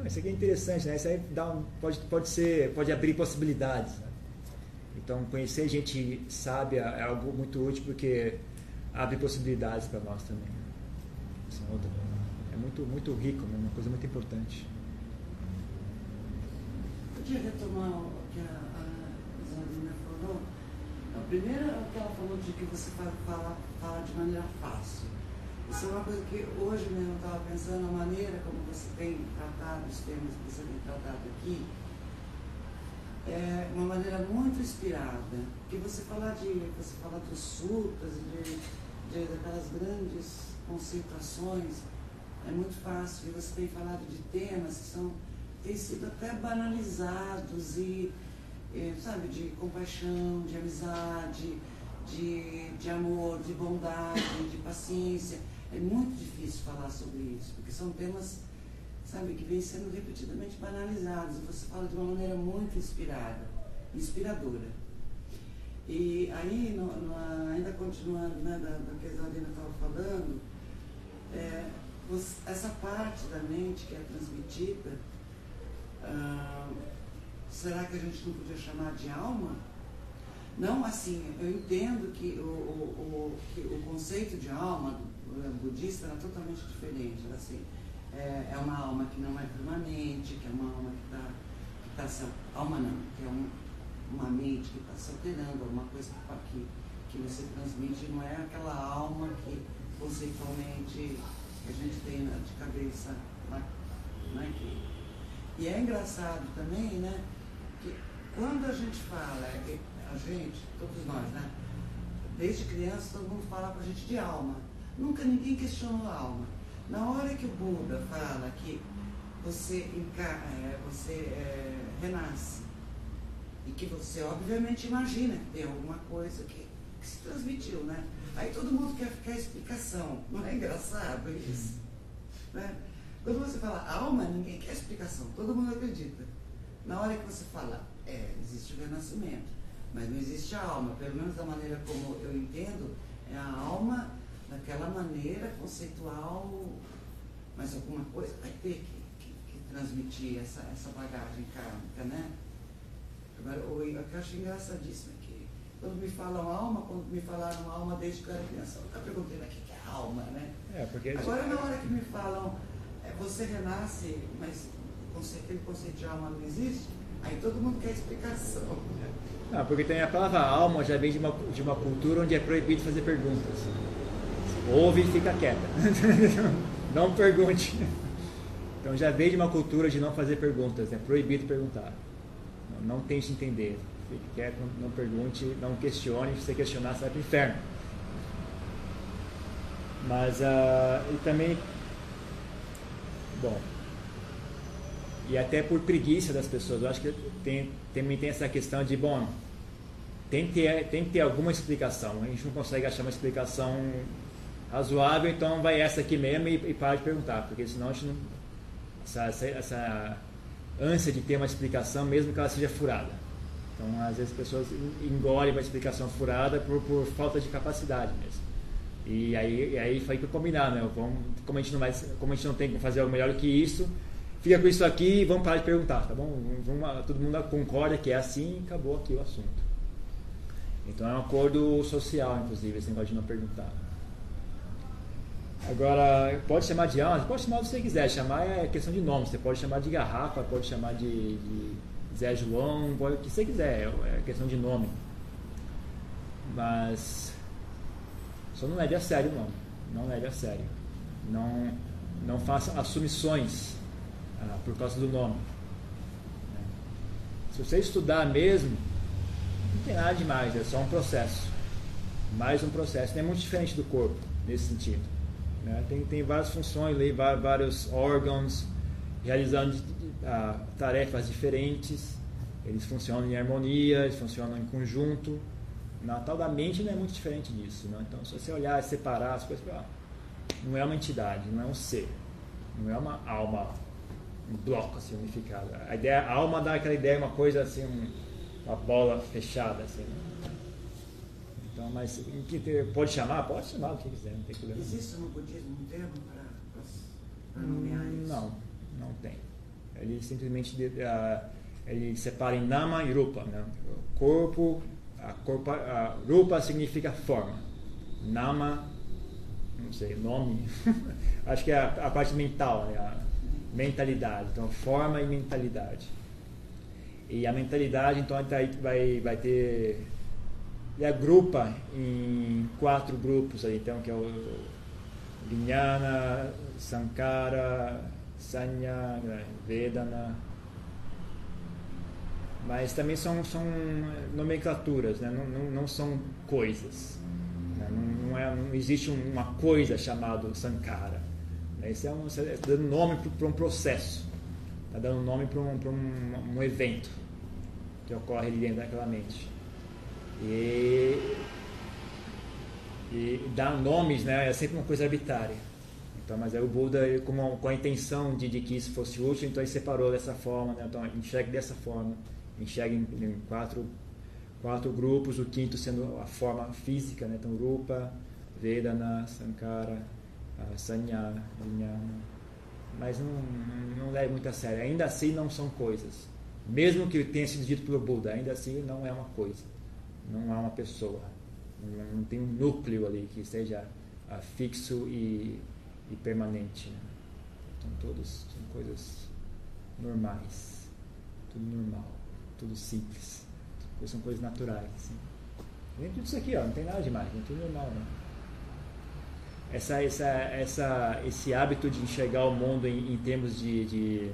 Isso aqui é interessante, né? Isso aí dá um, pode, pode, ser, pode abrir possibilidades. Né? Então, conhecer gente sábia é algo muito útil porque abre possibilidades para nós também. Né? É muito, muito rico, né? uma coisa muito importante. Podia retomar o que a? Que ela falou de que você fala, fala, fala de maneira fácil. Isso é uma coisa que hoje mesmo eu estava pensando, a maneira como você tem tratado os temas que você tem tratado aqui, é uma maneira muito inspirada. Porque você falar de, você fala dos sutras, de, de, daquelas grandes concentrações, é muito fácil. E você tem falado de temas que são, têm sido até banalizados e sabe, de compaixão, de amizade, de, de amor, de bondade, de paciência. É muito difícil falar sobre isso, porque são temas, sabe, que vêm sendo repetidamente banalizados. Você fala de uma maneira muito inspirada, inspiradora. E aí, no, no, ainda continuando né, da, da que a Isadina estava falando, é, os, essa parte da mente que é transmitida, ah, será que a gente não podia chamar de alma? Não assim, eu entendo que o, o, o, que o conceito de alma budista era totalmente diferente. Era assim, é, é, uma alma que não é permanente, que é uma alma que está que tá se. Alma não, que é um, uma mente que está se alterando, alguma coisa que, que você transmite, não é aquela alma que conceitualmente a gente tem de cabeça né, que, e é engraçado também, né, quando a gente fala, a gente, todos nós, né, desde criança todo mundo fala para a gente de alma. Nunca ninguém questionou a alma. Na hora que o Buda fala que você, é, você é, renasce e que você obviamente imagina que tem alguma coisa que, que se transmitiu, né? Aí todo mundo quer, quer explicação. Não é engraçado isso? Né? Quando você fala alma, ninguém quer explicação. Todo mundo acredita. Na hora que você fala, é, existe o renascimento, mas não existe a alma. Pelo menos da maneira como eu entendo, é a alma daquela maneira conceitual, mas alguma coisa vai ter que, que, que transmitir essa, essa bagagem kármica, né? Agora, o, o que eu acho engraçadíssimo é que quando me falam alma, quando me falaram alma desde que eu era criança, eu nunca perguntei o que é alma, né? É, porque Agora, na hora que me falam, é, você renasce, mas aquele conceito de alma não existe, aí todo mundo quer explicação. Não, porque tem a palavra alma já vem de uma, de uma cultura onde é proibido fazer perguntas. Ouve e fica quieta. não pergunte. Então já veio de uma cultura de não fazer perguntas, é proibido perguntar. Não, não tente entender. Fique quieto, não, não, pergunte, não questione. Se você questionar, você vai para o inferno. Mas, uh, e também, bom, e até por preguiça das pessoas, eu acho que tem, também tem essa questão de, bom, tem que, ter, tem que ter alguma explicação. A gente não consegue achar uma explicação razoável, então vai essa aqui mesmo e, e para de perguntar, porque senão a gente não. Essa, essa, essa ânsia de ter uma explicação, mesmo que ela seja furada. Então, às vezes, as pessoas engolem uma explicação furada por, por falta de capacidade mesmo. E aí, e aí foi que combinar, né? Vamos, como, a gente não vai, como a gente não tem que fazer algo melhor do que isso, fica com isso aqui e vamos parar de perguntar, tá bom? Vamos, todo mundo concorda que é assim e acabou aqui o assunto. Então é um acordo social, inclusive, esse negócio de não perguntar. Agora, pode chamar de alma, pode chamar o que você quiser, chamar é questão de nome, você pode chamar de garrafa, pode chamar de, de Zé João, pode, o que você quiser, é questão de nome. Mas só não leve a sério não, não leve a sério. Não, não faça assumições ah, por causa do nome. Se você estudar mesmo, não tem nada demais, é só um processo. Mais um processo, não é muito diferente do corpo nesse sentido. Né? Tem, tem várias funções vários órgãos realizando uh, tarefas diferentes, eles funcionam em harmonia, eles funcionam em conjunto. Na tal da mente não é muito diferente disso. Né? Então, se você olhar e separar as coisas, ah, não é uma entidade, não é um ser, não é uma alma. Um bloco assim, unificado. A, ideia, a alma dá aquela ideia, uma coisa assim, um, uma bola fechada. Assim, né? Então, mas pode chamar? Pode chamar o que quiser, não tem problema. Existe no budismo um termo para nomear isso? Não, não tem. Ele simplesmente uh, ele separa em nama e rupa. Né? Corpo, a, corpo, a rupa significa forma. Nama, não sei, nome. Acho que é a, a parte mental, né? a mentalidade. Então, forma e mentalidade. E a mentalidade, então, vai, vai ter. Ele agrupa em quatro grupos aí, então, que é o Vijnana, Sankara, Sanya, Vedana. Mas também são, são nomenclaturas, né? não, não, não são coisas. Né? Não, não, é, não existe uma coisa chamada Sankara. Esse é um, você está dando nome para um processo, está dando nome para um, um, um evento que ocorre ali dentro daquela mente. E, e dar nomes né, é sempre uma coisa arbitrária. Então, mas aí o Buda, com, com a intenção de, de, que isso fosse útil, então ele separou dessa forma, né? então enxerga dessa forma, enxerga em, em, quatro, quatro grupos, o quinto sendo a forma física, né? então Rupa, Vedana, Sankara, Sanya, Vijnana. Mas não, não leve muito a sério. Ainda assim não são coisas. Mesmo que tenha sido dito pelo Buda, ainda assim não é uma coisa. Não é uma pessoa. Não, não tem um núcleo ali que seja uh, fixo e e permanente. Né? Então todos são coisas normais, tudo normal, tudo simples, são coisas naturais. Assim. Nem tudo isso aqui, ó, não tem nada demais, é tudo normal. Né? Essa, essa, essa, esse hábito de enxergar o mundo em, em termos de, de,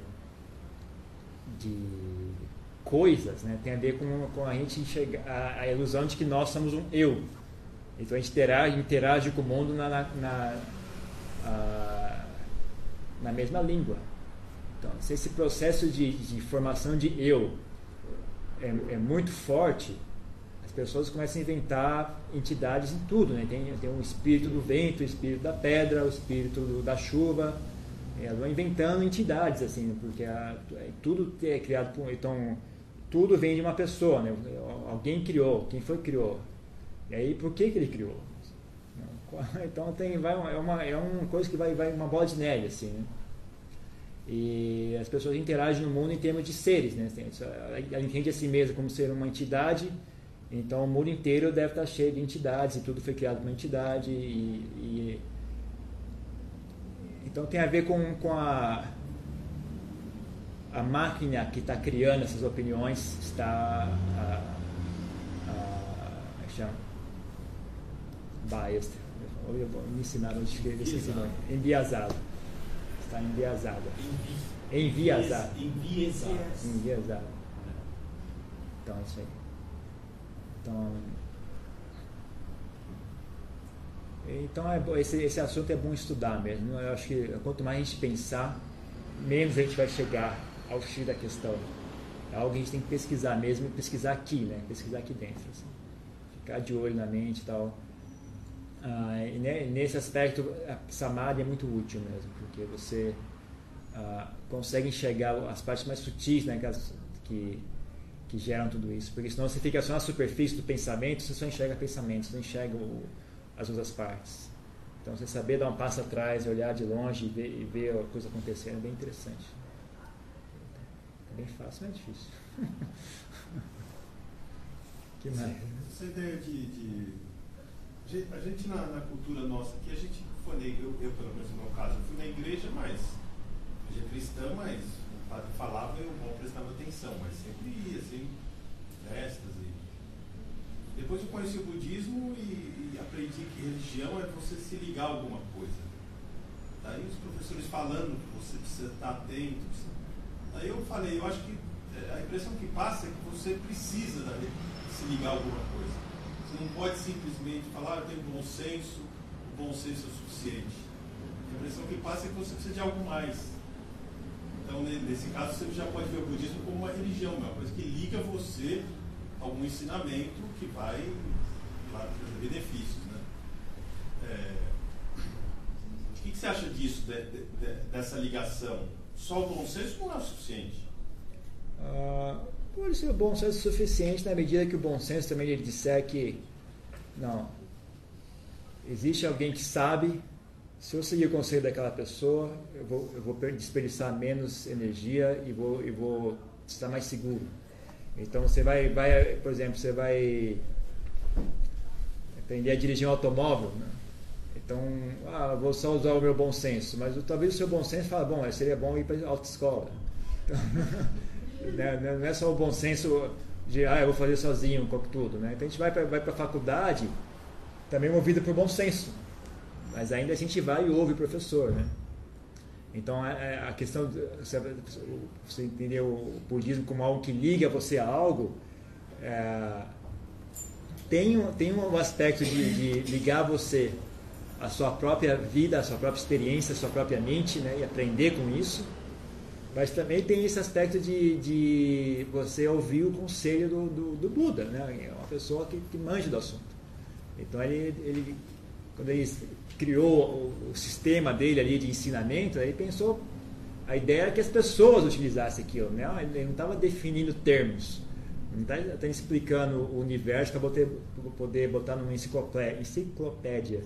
de, coisas né, tem a ver com, com a gente enxergar a, a ilusão de que nós somos um eu. Então a gente interage, interage com o mundo na, na, na mesma língua. Então, se esse processo de, de formação de eu é, é, muito forte, pessoas começam a inventar entidades em tudo. Né? Tem, tem o espírito do vento, o espírito da pedra, o espírito do, da chuva. Elas vão inventando entidades, assim, porque a, é, tudo é criado por. Então, tudo vem de uma pessoa, né? Alguém criou, quem foi que criou? E aí, por que, que ele criou? Então tem, vai, é, uma, é uma coisa que vai, vai uma bola de neve, assim, né? E as pessoas interagem no mundo em termos de seres, né? Ela entende a si mesma como ser uma entidade, então o mundo inteiro deve estar cheio de entidades e tudo foi criado por uma entidade. E, e então tem a ver com, com a, a máquina que está criando essas opiniões, está. A, a, a, chama? Biased me ensinaram a escrever esse nome. Enviesado. Está enviesada. Enviesado. Enviesado. Enviesado. Então, é isso aí. Então, então é, esse, esse assunto é bom estudar mesmo. Eu acho que quanto mais a gente pensar, menos a gente vai chegar ao X da questão. É algo que a gente tem que pesquisar mesmo, pesquisar aqui, né? Pesquisar aqui dentro. Assim. Ficar de olho na mente e tal. Ah, e nesse aspecto, a Samadhi é muito útil mesmo, porque você ah, consegue enxergar as partes mais sutis né, que, que geram tudo isso. Porque senão você fica só na superfície do pensamento, você só enxerga pensamentos, não enxerga o, as outras partes. Então, você saber dar um passo atrás, olhar de longe e ver, e ver a coisa acontecendo é bem interessante. É bem fácil, mas é difícil. que mais? Essa ideia de, de a gente na, na, cultura nossa aqui, a gente foi eu, eu pelo menos no meu caso, eu fui na igreja, mas igreja cristã, mas padre falava eu não prestava atenção, mas sempre ia, assim, festas e. Depois eu conheci o budismo e, aprendi que religião é você se ligar a alguma coisa. Daí os professores falando você precisa estar atento. Daí eu falei, eu acho que é, a impressão que passa é que você precisa da, se ligar a alguma coisa. Você não pode simplesmente falar, ah, eu tenho bom senso, o bom senso é o suficiente. A impressão que passa é que você precisa de algo mais. Então, nesse caso, você já pode ver o budismo como uma religião, uma coisa que liga você a algum ensinamento que vai, trazer benefícios. Né? É, o que, você acha disso, de, de, dessa ligação? só o bom senso não é o suficiente. Ah, pode ser o bom senso suficiente na medida que o bom senso também ele disser que não existe alguém que sabe se eu seguir o conselho daquela pessoa eu vou, eu vou desperdiçar menos energia e vou, vou estar mais seguro então você vai, vai por exemplo você vai aprender a dirigir um automóvel né? então ah, vou só usar o meu bom senso mas talvez o seu bom senso fala bom seria bom ir para a autoescola então, né, né? Não é só o bom senso de, ah, eu vou fazer sozinho, com tudo. Né? Então a gente vai para vai a faculdade também movido por bom senso. Mas ainda a gente vai e ouve o professor. Né? Então a, a questão, você, entendeu o budismo como algo que liga você a algo, é, tem, tem um aspecto de, de ligar você à sua própria vida, à sua própria experiência, à sua própria mente, né? e aprender com isso mas também tem esse aspecto de, de você ouvir o conselho do, do, do Buda, né? É uma pessoa que, que manja do assunto. Então ele, ele quando ele criou o, o, sistema dele ali de ensinamento, ele pensou a ideia era que as pessoas utilizassem aquilo, né? Ele não estava definindo termos, não está tá explicando o universo para poder, poder botar numa enciclopédia. enciclopédia.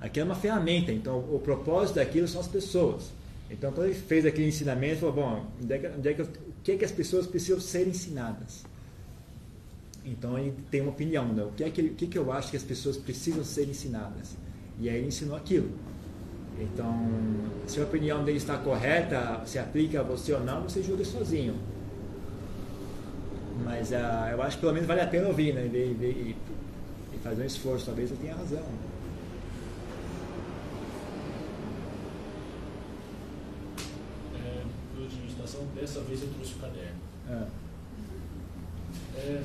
Aqui é uma ferramenta, então o propósito daquilo são as pessoas. Então, quando ele fez aquele ensinamento, ele falou: bom, onde é que, onde é que, o que, é que as pessoas precisam ser ensinadas? Então, ele tem uma opinião: né? o, que é que, o que, é que eu acho que as pessoas precisam ser ensinadas? E aí ele ensinou aquilo. Então, se a opinião dele está correta, se aplica a você ou não, você julga sozinho. Mas uh, eu acho que pelo menos vale a pena ouvir, né? E, e, e fazer um esforço, talvez ele tenha razão. dessa vez eu trouxe o caderno. É, é,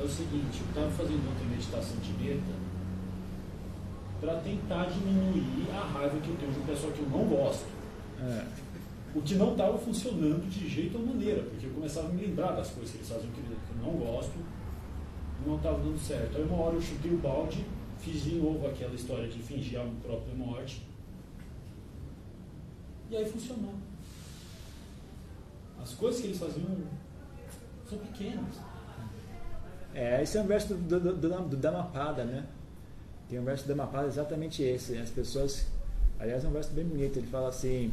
é o seguinte, eu estava fazendo ontem meditação direta para tentar diminuir a raiva que eu tenho de um pessoal que eu não gosto. É. O que não estava funcionando de jeito ou maneira, porque eu começava a me lembrar das coisas que eles faziam que eu não gosto, não estava dando certo. Aí uma hora eu chutei o balde, fiz de novo aquela história de fingir a própria morte, e aí funcionou. As coisas que eles faziam são pequenas. É, esse é um verso do, do, do, do Dhammapada, né? Tem um verso do Dhammapada exatamente esse. As pessoas. Aliás, é um verso bem bonito. Ele fala assim: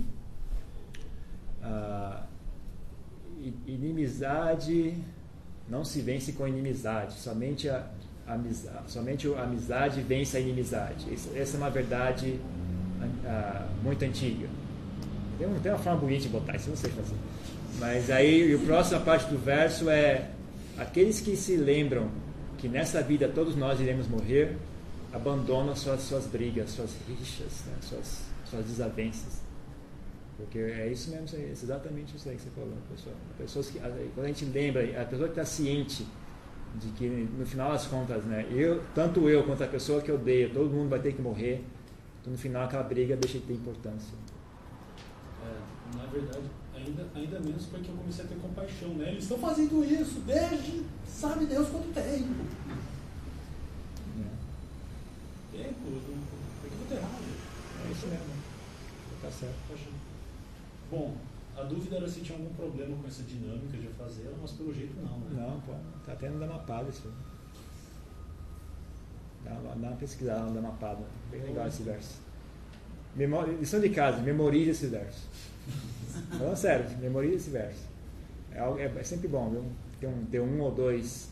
ah, inimizade não se vence com inimizade, somente a, a somente a amizade vence a inimizade. Essa é uma verdade ah, muito antiga. Tem, tem uma forma bonita de botar isso, não sei fazer. Mas aí, a próxima parte do verso é: aqueles que se lembram que nessa vida todos nós iremos morrer, abandonam suas, suas brigas, suas rixas, né? suas, suas desavenças. Porque é isso mesmo, é exatamente isso aí que você falou, pessoal. Pessoas que, quando a gente lembra, a pessoa que está ciente de que no final das contas, né, eu, tanto eu quanto a pessoa que eu odeio, todo mundo vai ter que morrer, então no final aquela briga deixa de ter importância. É, na verdade, ainda, ainda menos porque eu comecei a ter compaixão, né? Eles estão fazendo isso desde sabe Deus quanto tempo. É. Tempo, porque eu estou errado. É isso mesmo. Tá certo. Bom, a dúvida era se tinha algum problema com essa dinâmica de fazer ela, mas pelo jeito não, né? Não, pô, tá tendo da mapada isso. Dá uma, dá uma pesquisada no mapada. Bem legal esse verso. Memória, lição de casa, memorize esse verso. Falando sério, memorize esse verso. É, é, é, sempre bom, viu? Ter um, ter um ou dois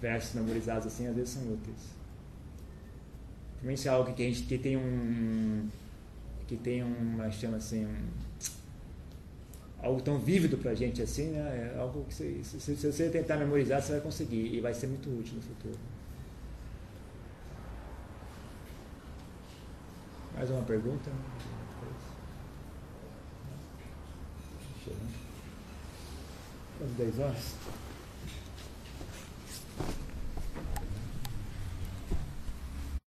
versos memorizados assim, às vezes são úteis. Também se é algo que a gente que tem um. que tem um. chama assim. Um, algo tão vívido pra gente assim, né? É algo que se, se, se, você tentar memorizar, você vai conseguir e vai ser muito útil no futuro. Mais uma pergunta? Quase 10 horas?